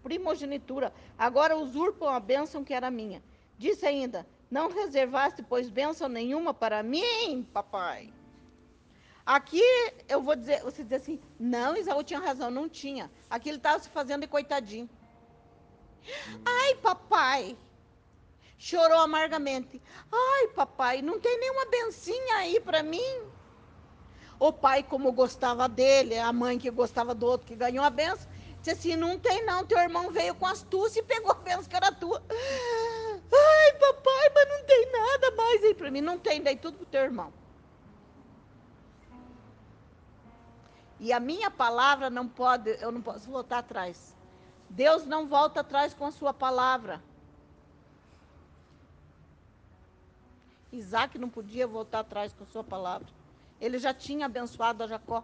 primogenitura. Agora usurpam a bênção que era minha. Disse ainda: Não reservaste, pois, bênção nenhuma para mim, papai. Aqui eu vou dizer, você diz assim, não, Isaú tinha razão, não tinha. Aqui ele estava se fazendo de coitadinho. Ai, papai. Chorou amargamente. Ai, papai, não tem nenhuma bencinha aí para mim. O pai, como gostava dele, a mãe que gostava do outro que ganhou a benção, Disse assim, não tem não, teu irmão veio com astúcia e pegou a bênção que era tua. Ai, papai, mas não tem nada mais aí para mim. Não tem, dei tudo pro teu irmão. E a minha palavra não pode, eu não posso voltar atrás. Deus não volta atrás com a sua palavra. Isaac não podia voltar atrás com sua palavra. Ele já tinha abençoado a Jacó.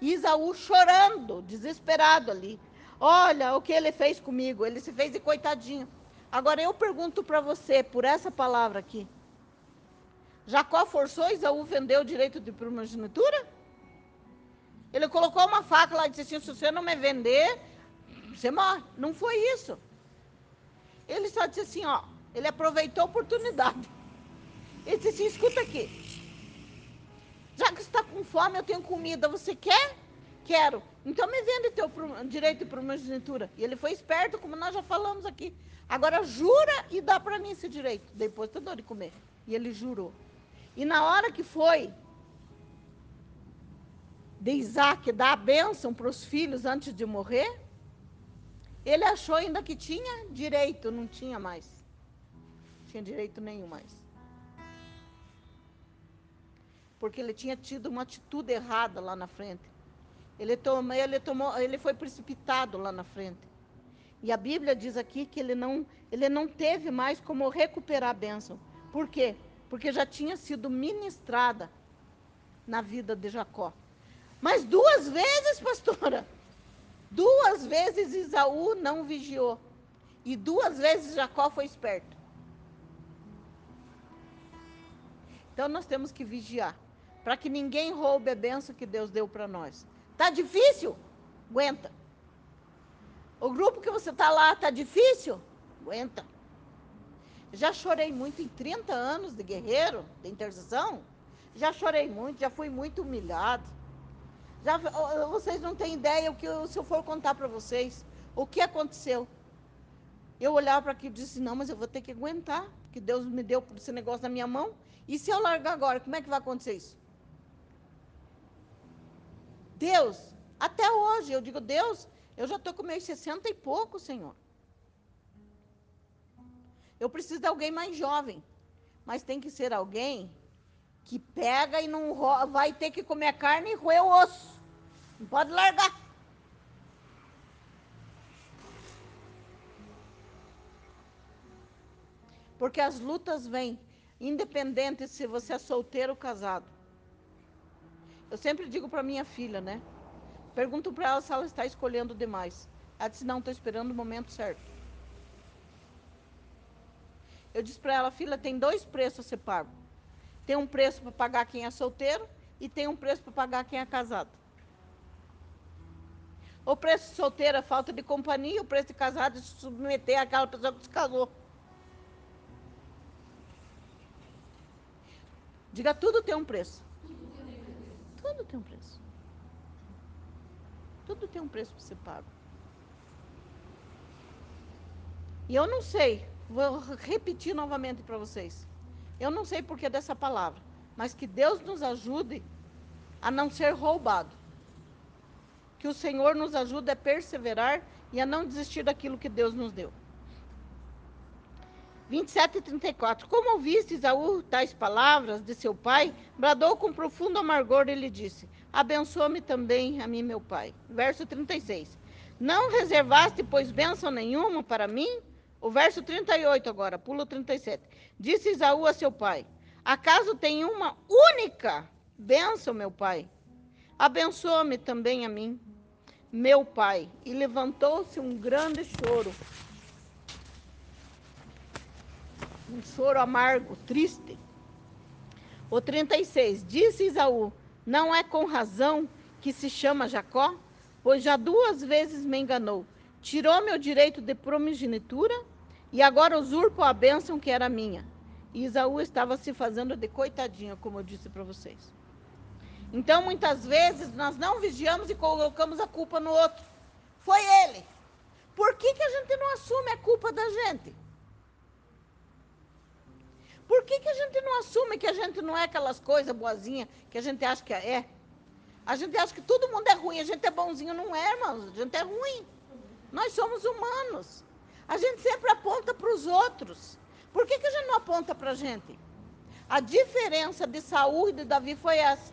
Isaú chorando, desesperado ali. Olha o que ele fez comigo, ele se fez de coitadinho. Agora eu pergunto para você, por essa palavra aqui. Jacó forçou Isaú vender o direito de primogenitura? Ele colocou uma faca lá e disse assim: se você não me vender, você morre. Não foi isso. Ele só disse assim: ó, ele aproveitou a oportunidade. Ele disse assim: escuta aqui. Já que você está com fome, eu tenho comida. Você quer? Quero. Então me vende teu direito de primogenitura. E ele foi esperto, como nós já falamos aqui. Agora jura e dá para mim esse direito. Depois tu dou de comer. E ele jurou. E na hora que foi de Isaac dar a bênção para os filhos antes de morrer, ele achou ainda que tinha direito, não tinha mais. Não tinha direito nenhum mais porque ele tinha tido uma atitude errada lá na frente. Ele tomou, ele tomou, ele foi precipitado lá na frente. E a Bíblia diz aqui que ele não, ele não teve mais como recuperar a bênção. Por quê? Porque já tinha sido ministrada na vida de Jacó. Mas duas vezes, pastora, duas vezes Isaú não vigiou. E duas vezes Jacó foi esperto. Então nós temos que vigiar para que ninguém roube a benção que Deus deu para nós. Tá difícil? Aguenta. O grupo que você está lá tá difícil? Aguenta. Já chorei muito em 30 anos de guerreiro, de intercessão. Já chorei muito, já fui muito humilhado. Já, vocês não têm ideia o que se eu for contar para vocês o que aconteceu. Eu olhava para aquilo e disse: Não, mas eu vou ter que aguentar, porque Deus me deu esse negócio na minha mão. E se eu largar agora, como é que vai acontecer isso? Deus, até hoje, eu digo: Deus, eu já estou com meus 60 e pouco, Senhor. Eu preciso de alguém mais jovem. Mas tem que ser alguém que pega e não vai ter que comer carne e roer o osso. Não pode largar. Porque as lutas vêm, independente se você é solteiro ou casado. Eu sempre digo para minha filha, né? Pergunto para ela se ela está escolhendo demais. Ela disse: Não, estou esperando o momento certo. Eu disse para ela, filha, tem dois preços a ser pago. Tem um preço para pagar quem é solteiro e tem um preço para pagar quem é casado. O preço de solteiro é falta de companhia, o preço de casado é se submeter àquela pessoa que se casou. Diga, tudo tem um preço. Tudo tem um preço. Tudo tem um preço para ser pago. E eu não sei Vou repetir novamente para vocês. Eu não sei porquê dessa palavra, mas que Deus nos ajude a não ser roubado. Que o Senhor nos ajude a perseverar e a não desistir daquilo que Deus nos deu. 27 e 34. Como ouviste Isaú tais palavras de seu pai, bradou com profundo amargor e lhe disse: Abençoa-me também a mim, meu pai. Verso 36. Não reservaste, pois, bênção nenhuma para mim? O verso 38 agora, pulo 37. Disse Isaú a seu pai: Acaso tem uma única bênção, meu pai? Abençoa-me também a mim, meu pai. E levantou-se um grande choro. Um choro amargo, triste. O 36. Disse Isaú: Não é com razão que se chama Jacó? Pois já duas vezes me enganou. Tirou meu direito de primogenitura e agora usurpo a bênção que era minha. E Isaú estava se fazendo de coitadinha, como eu disse para vocês. Então, muitas vezes, nós não vigiamos e colocamos a culpa no outro. Foi ele. Por que, que a gente não assume a culpa da gente? Por que, que a gente não assume que a gente não é aquelas coisas boazinhas que a gente acha que é? A gente acha que todo mundo é ruim, a gente é bonzinho. Não é, irmãos. A gente é ruim. Nós somos humanos. A gente sempre aponta para os outros. Por que, que a gente não aponta para a gente? A diferença de Saul e de Davi foi essa.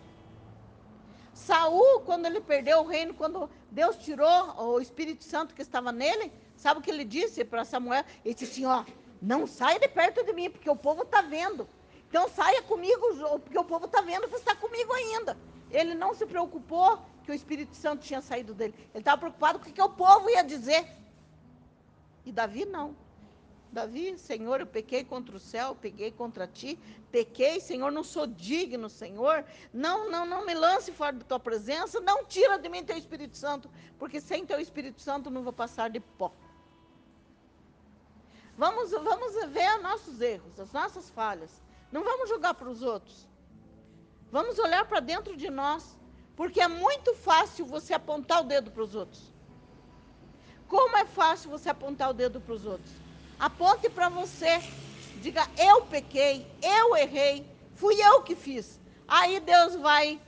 Saul, quando ele perdeu o reino, quando Deus tirou o Espírito Santo que estava nele, sabe o que ele disse para Samuel? Ele disse assim: ó, não saia de perto de mim, porque o povo está vendo. Então saia comigo, porque o povo está vendo você está comigo ainda. Ele não se preocupou que o Espírito Santo tinha saído dele. Ele estava preocupado com o que o povo ia dizer. E Davi não. Davi, Senhor, eu pequei contra o céu, peguei contra ti, pequei, Senhor, não sou digno, Senhor. Não, não, não me lance fora da tua presença, não tira de mim teu Espírito Santo, porque sem teu Espírito Santo não vou passar de pó. Vamos, vamos ver os nossos erros, as nossas falhas. Não vamos julgar para os outros. Vamos olhar para dentro de nós, porque é muito fácil você apontar o dedo para os outros. Como é fácil você apontar o dedo para os outros? Aponte para você. Diga, eu pequei, eu errei, fui eu que fiz. Aí Deus vai,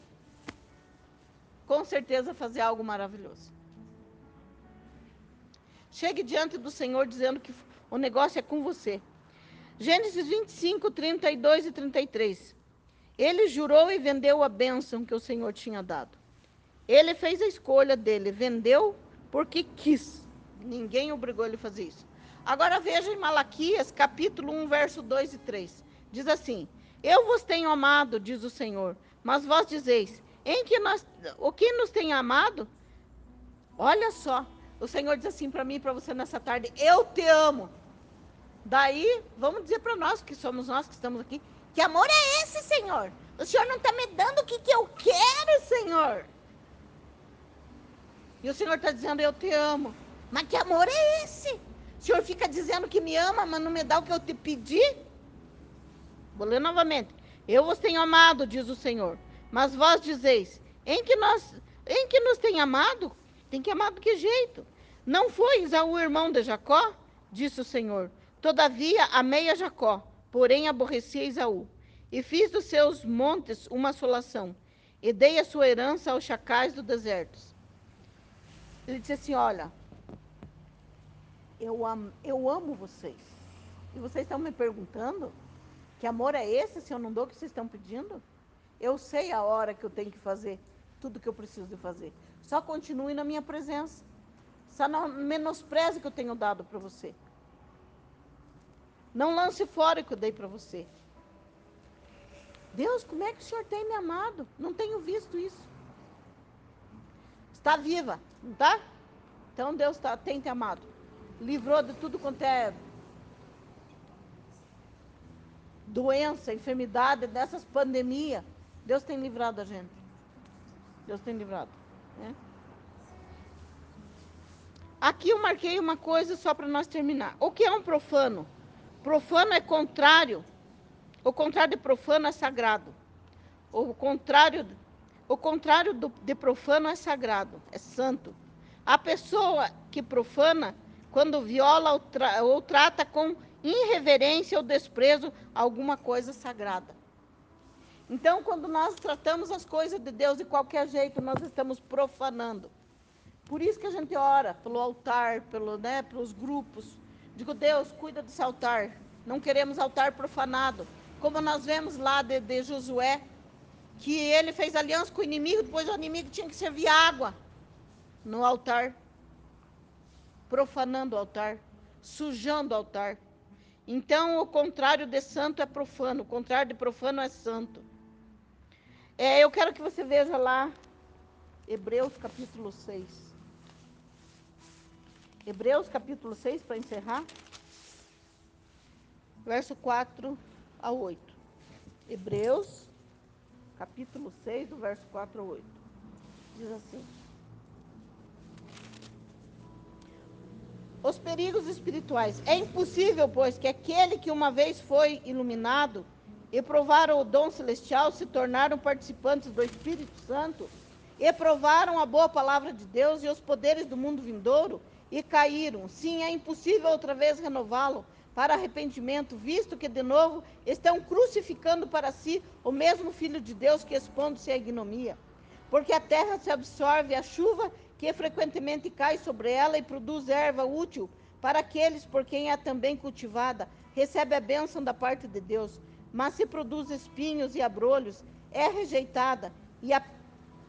com certeza, fazer algo maravilhoso. Chegue diante do Senhor dizendo que o negócio é com você. Gênesis 25, 32 e 33. Ele jurou e vendeu a bênção que o Senhor tinha dado. Ele fez a escolha dele, vendeu porque quis. Ninguém obrigou ele a fazer isso. Agora veja em Malaquias, capítulo 1, verso 2 e 3. Diz assim: Eu vos tenho amado, diz o Senhor, mas vós dizeis: em que nós, o que nos tem amado? Olha só, o Senhor diz assim para mim e para você nessa tarde: Eu te amo. Daí, vamos dizer para nós, que somos nós que estamos aqui, que amor é esse, Senhor? O Senhor não está me dando o que, que eu quero, Senhor. E o Senhor está dizendo: Eu te amo. Mas que amor é esse? O senhor fica dizendo que me ama, mas não me dá o que eu te pedi? Vou ler novamente. Eu vos tenho amado, diz o Senhor. Mas vós dizeis, em que nós, em que nos tem amado? Tem que amar do que jeito? Não foi Isaú irmão de Jacó? disse o Senhor. Todavia amei a Jacó, porém aborreci a Esaú. E fiz dos seus montes uma assolação, e dei a sua herança aos chacais do deserto. Ele disse assim: Olha, eu amo, eu amo vocês. E vocês estão me perguntando que amor é esse se eu não dou o que vocês estão pedindo? Eu sei a hora que eu tenho que fazer tudo que eu preciso de fazer. Só continue na minha presença. Só não menospreze o que eu tenho dado para você. Não lance fora o que eu dei para você. Deus, como é que o Senhor tem me amado? Não tenho visto isso. Está viva, não está? Então Deus tá, tem te amado. Livrou de tudo quanto é doença, enfermidade, dessas pandemias. Deus tem livrado a gente. Deus tem livrado. Né? Aqui eu marquei uma coisa só para nós terminar. O que é um profano? Profano é contrário. O contrário de profano é sagrado. O contrário, o contrário do, de profano é sagrado, é santo. A pessoa que profana, quando viola ou, tra, ou trata com irreverência ou desprezo alguma coisa sagrada. Então, quando nós tratamos as coisas de Deus de qualquer jeito, nós estamos profanando. Por isso que a gente ora pelo altar, pelo, né, pelos grupos. Digo, Deus, cuida desse altar. Não queremos altar profanado. Como nós vemos lá de, de Josué, que ele fez aliança com o inimigo, depois o inimigo tinha que servir água no altar. Profanando o altar, sujando o altar. Então, o contrário de santo é profano, o contrário de profano é santo. É, eu quero que você veja lá, Hebreus capítulo 6. Hebreus capítulo 6, para encerrar. Verso 4 a 8. Hebreus capítulo 6, do verso 4 a 8. Diz assim. os perigos espirituais. É impossível, pois, que aquele que uma vez foi iluminado e provaram o dom celestial se tornaram participantes do Espírito Santo e provaram a boa palavra de Deus e os poderes do mundo vindouro e caíram. Sim, é impossível outra vez renová-lo para arrependimento, visto que de novo estão crucificando para si o mesmo Filho de Deus que expondo-se à ignomia. Porque a terra se absorve a chuva que frequentemente cai sobre ela e produz erva útil para aqueles por quem é também cultivada, recebe a bênção da parte de Deus. Mas se produz espinhos e abrolhos, é rejeitada, e, a,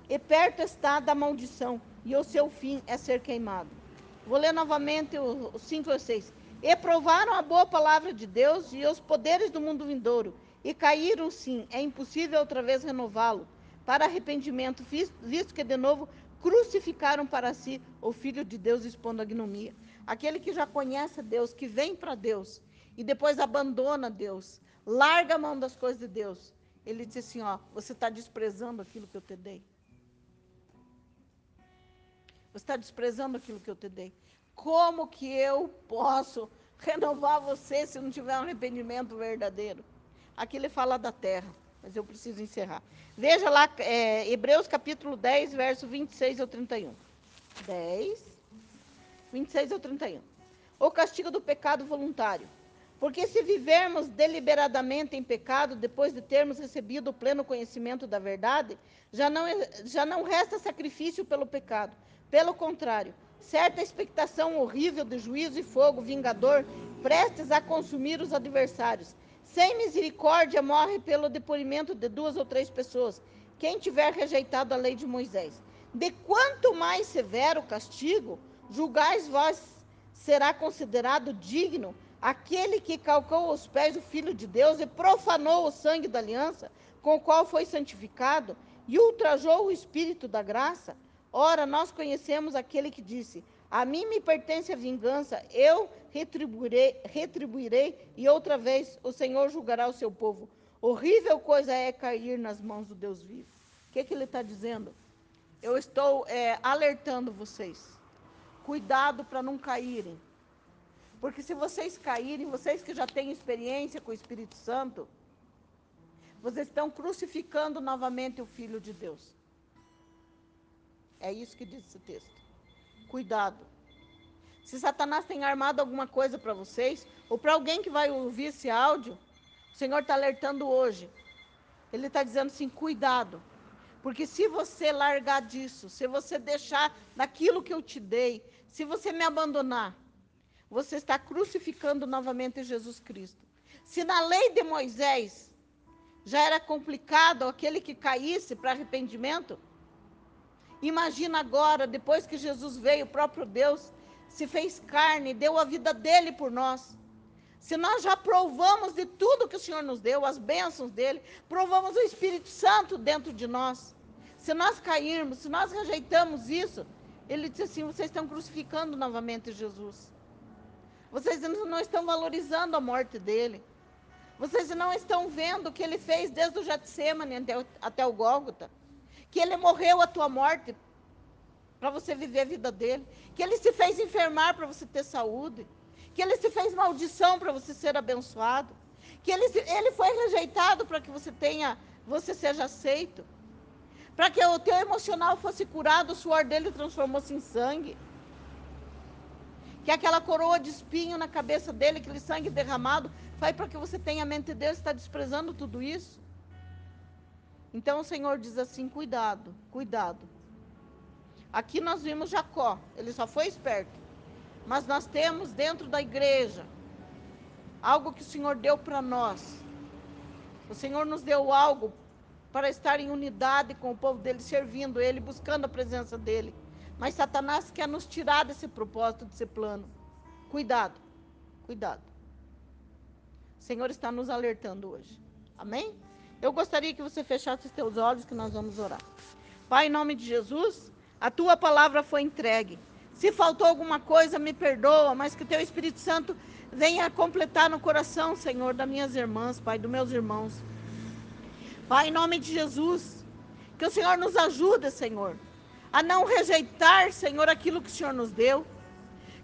e perto está da maldição, e o seu fim é ser queimado. Vou ler novamente o 5 e 6. E provaram a boa palavra de Deus e os poderes do mundo vindouro, e caíram sim, é impossível outra vez renová-lo, para arrependimento, visto que de novo crucificaram para si o Filho de Deus expondo a. Aquele que já conhece Deus, que vem para Deus e depois abandona Deus, larga a mão das coisas de Deus. Ele disse assim: Ó, você está desprezando aquilo que eu te dei. Você está desprezando aquilo que eu te dei. Como que eu posso renovar você se não tiver um arrependimento verdadeiro? Aqui ele fala da terra mas eu preciso encerrar. Veja lá, é, Hebreus capítulo 10, verso 26 ao 31. 10, 26 ao 31. O castigo do pecado voluntário. Porque se vivermos deliberadamente em pecado, depois de termos recebido o pleno conhecimento da verdade, já não, já não resta sacrifício pelo pecado. Pelo contrário, certa expectação horrível de juízo e fogo vingador, prestes a consumir os adversários sem misericórdia morre pelo depoimento de duas ou três pessoas, quem tiver rejeitado a lei de Moisés. De quanto mais severo o castigo, julgais vós será considerado digno aquele que calcou os pés do Filho de Deus e profanou o sangue da aliança, com o qual foi santificado, e ultrajou o Espírito da graça? Ora, nós conhecemos aquele que disse: A mim me pertence a vingança, eu retribuirei, retribuirei, e outra vez o Senhor julgará o seu povo. Horrível coisa é cair nas mãos do Deus vivo. O que, que ele está dizendo? Eu estou é, alertando vocês. Cuidado para não caírem. Porque se vocês caírem, vocês que já têm experiência com o Espírito Santo, vocês estão crucificando novamente o Filho de Deus. É isso que diz esse texto. Cuidado. Se Satanás tem armado alguma coisa para vocês, ou para alguém que vai ouvir esse áudio, o Senhor está alertando hoje. Ele está dizendo assim: cuidado. Porque se você largar disso, se você deixar daquilo que eu te dei, se você me abandonar, você está crucificando novamente Jesus Cristo. Se na lei de Moisés já era complicado aquele que caísse para arrependimento, imagina agora, depois que Jesus veio, o próprio Deus se fez carne, deu a vida dele por nós. Se nós já provamos de tudo que o Senhor nos deu, as bênçãos dele, provamos o Espírito Santo dentro de nós. Se nós cairmos, se nós rejeitamos isso, ele disse assim: vocês estão crucificando novamente Jesus. Vocês não estão valorizando a morte dele. Vocês não estão vendo o que ele fez desde o Getsemane até, até o Gólgota. Que ele morreu a tua morte para você viver a vida dele. Que ele se fez enfermar para você ter saúde. Que ele se fez maldição para você ser abençoado. Que ele, ele foi rejeitado para que você tenha, você seja aceito. Para que o teu emocional fosse curado, o suor dele transformou-se em sangue que aquela coroa de espinho na cabeça dele, aquele sangue derramado, foi para que você tenha a mente dele, está desprezando tudo isso? Então o Senhor diz assim: cuidado, cuidado. Aqui nós vimos Jacó, ele só foi esperto. Mas nós temos dentro da igreja algo que o Senhor deu para nós. O Senhor nos deu algo para estar em unidade com o povo dele, servindo ele, buscando a presença dele. Mas Satanás quer nos tirar desse propósito, desse plano. Cuidado, cuidado. O Senhor está nos alertando hoje. Amém? Eu gostaria que você fechasse os teus olhos, que nós vamos orar. Pai, em nome de Jesus, a tua palavra foi entregue. Se faltou alguma coisa, me perdoa, mas que teu Espírito Santo venha completar no coração, Senhor, das minhas irmãs, Pai, dos meus irmãos. Pai, em nome de Jesus, que o Senhor nos ajude, Senhor a não rejeitar, Senhor, aquilo que o Senhor nos deu.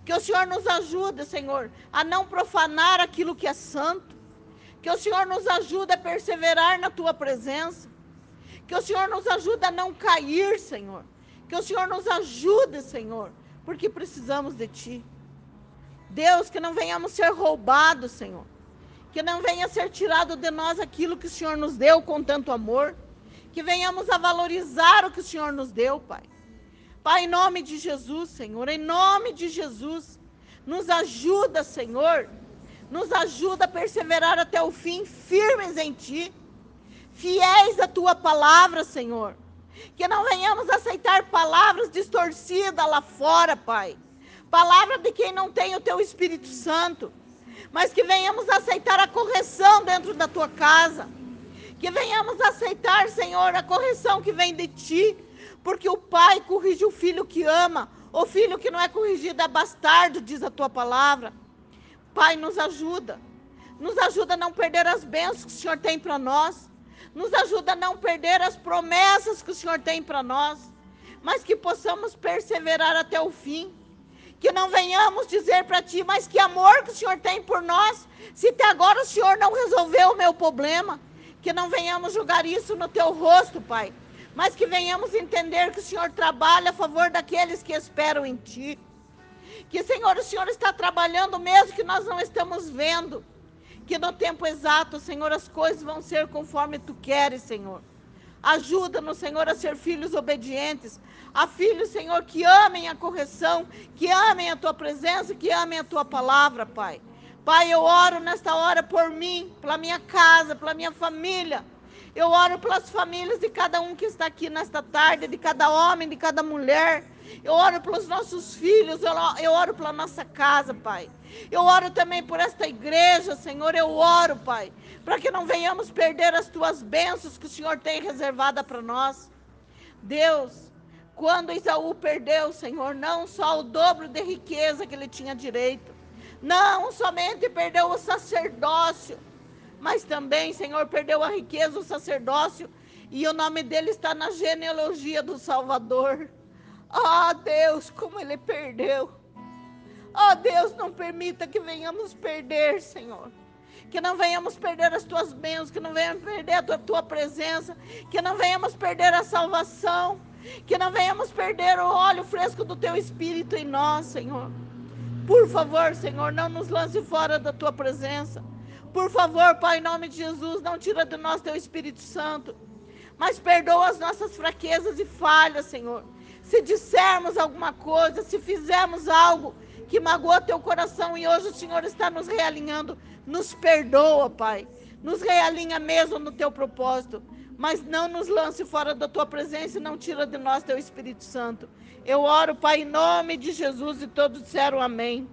Que o Senhor nos ajude, Senhor, a não profanar aquilo que é santo. Que o Senhor nos ajude a perseverar na tua presença. Que o Senhor nos ajude a não cair, Senhor. Que o Senhor nos ajude, Senhor, porque precisamos de ti. Deus, que não venhamos ser roubados, Senhor. Que não venha ser tirado de nós aquilo que o Senhor nos deu com tanto amor. Que venhamos a valorizar o que o Senhor nos deu, Pai. Pai, em nome de Jesus, Senhor, em nome de Jesus, nos ajuda, Senhor, nos ajuda a perseverar até o fim, firmes em Ti, fiéis à Tua palavra, Senhor. Que não venhamos aceitar palavras distorcidas lá fora, Pai. Palavra de quem não tem o Teu Espírito Santo. Mas que venhamos aceitar a correção dentro da Tua casa. Que venhamos aceitar, Senhor, a correção que vem de Ti porque o pai corrige o filho que ama. O filho que não é corrigido é bastardo, diz a tua palavra. Pai, nos ajuda. Nos ajuda a não perder as bênçãos que o Senhor tem para nós. Nos ajuda a não perder as promessas que o Senhor tem para nós. Mas que possamos perseverar até o fim. Que não venhamos dizer para ti, mas que amor que o Senhor tem por nós, se até agora o Senhor não resolveu o meu problema. Que não venhamos julgar isso no teu rosto, Pai mas que venhamos entender que o Senhor trabalha a favor daqueles que esperam em Ti. Que, Senhor, o Senhor está trabalhando mesmo que nós não estamos vendo. Que no tempo exato, Senhor, as coisas vão ser conforme Tu queres, Senhor. Ajuda-nos, Senhor, a ser filhos obedientes, a filhos, Senhor, que amem a correção, que amem a tua presença, que amem a tua palavra, Pai. Pai, eu oro nesta hora por mim, pela minha casa, pela minha família. Eu oro pelas famílias de cada um que está aqui nesta tarde, de cada homem, de cada mulher. Eu oro pelos nossos filhos, eu oro pela nossa casa, Pai. Eu oro também por esta igreja, Senhor. Eu oro, Pai, para que não venhamos perder as tuas bênçãos que o Senhor tem reservada para nós. Deus, quando Isaú perdeu, Senhor, não só o dobro de riqueza que ele tinha direito, não somente perdeu o sacerdócio, mas também, Senhor, perdeu a riqueza, o sacerdócio, e o nome dele está na genealogia do Salvador. Ah, Deus, como ele perdeu. Ah, Deus, não permita que venhamos perder, Senhor. Que não venhamos perder as tuas bênçãos, que não venhamos perder a tua, tua presença, que não venhamos perder a salvação, que não venhamos perder o óleo fresco do teu espírito em nós, Senhor. Por favor, Senhor, não nos lance fora da tua presença. Por favor, Pai, em nome de Jesus, não tira de nós teu Espírito Santo. Mas perdoa as nossas fraquezas e falhas, Senhor. Se dissermos alguma coisa, se fizermos algo que magoou teu coração e hoje o Senhor está nos realinhando, nos perdoa, Pai. Nos realinha mesmo no teu propósito mas não nos lance fora da tua presença e não tira de nós teu Espírito Santo. Eu oro, Pai, em nome de Jesus e todos disseram amém.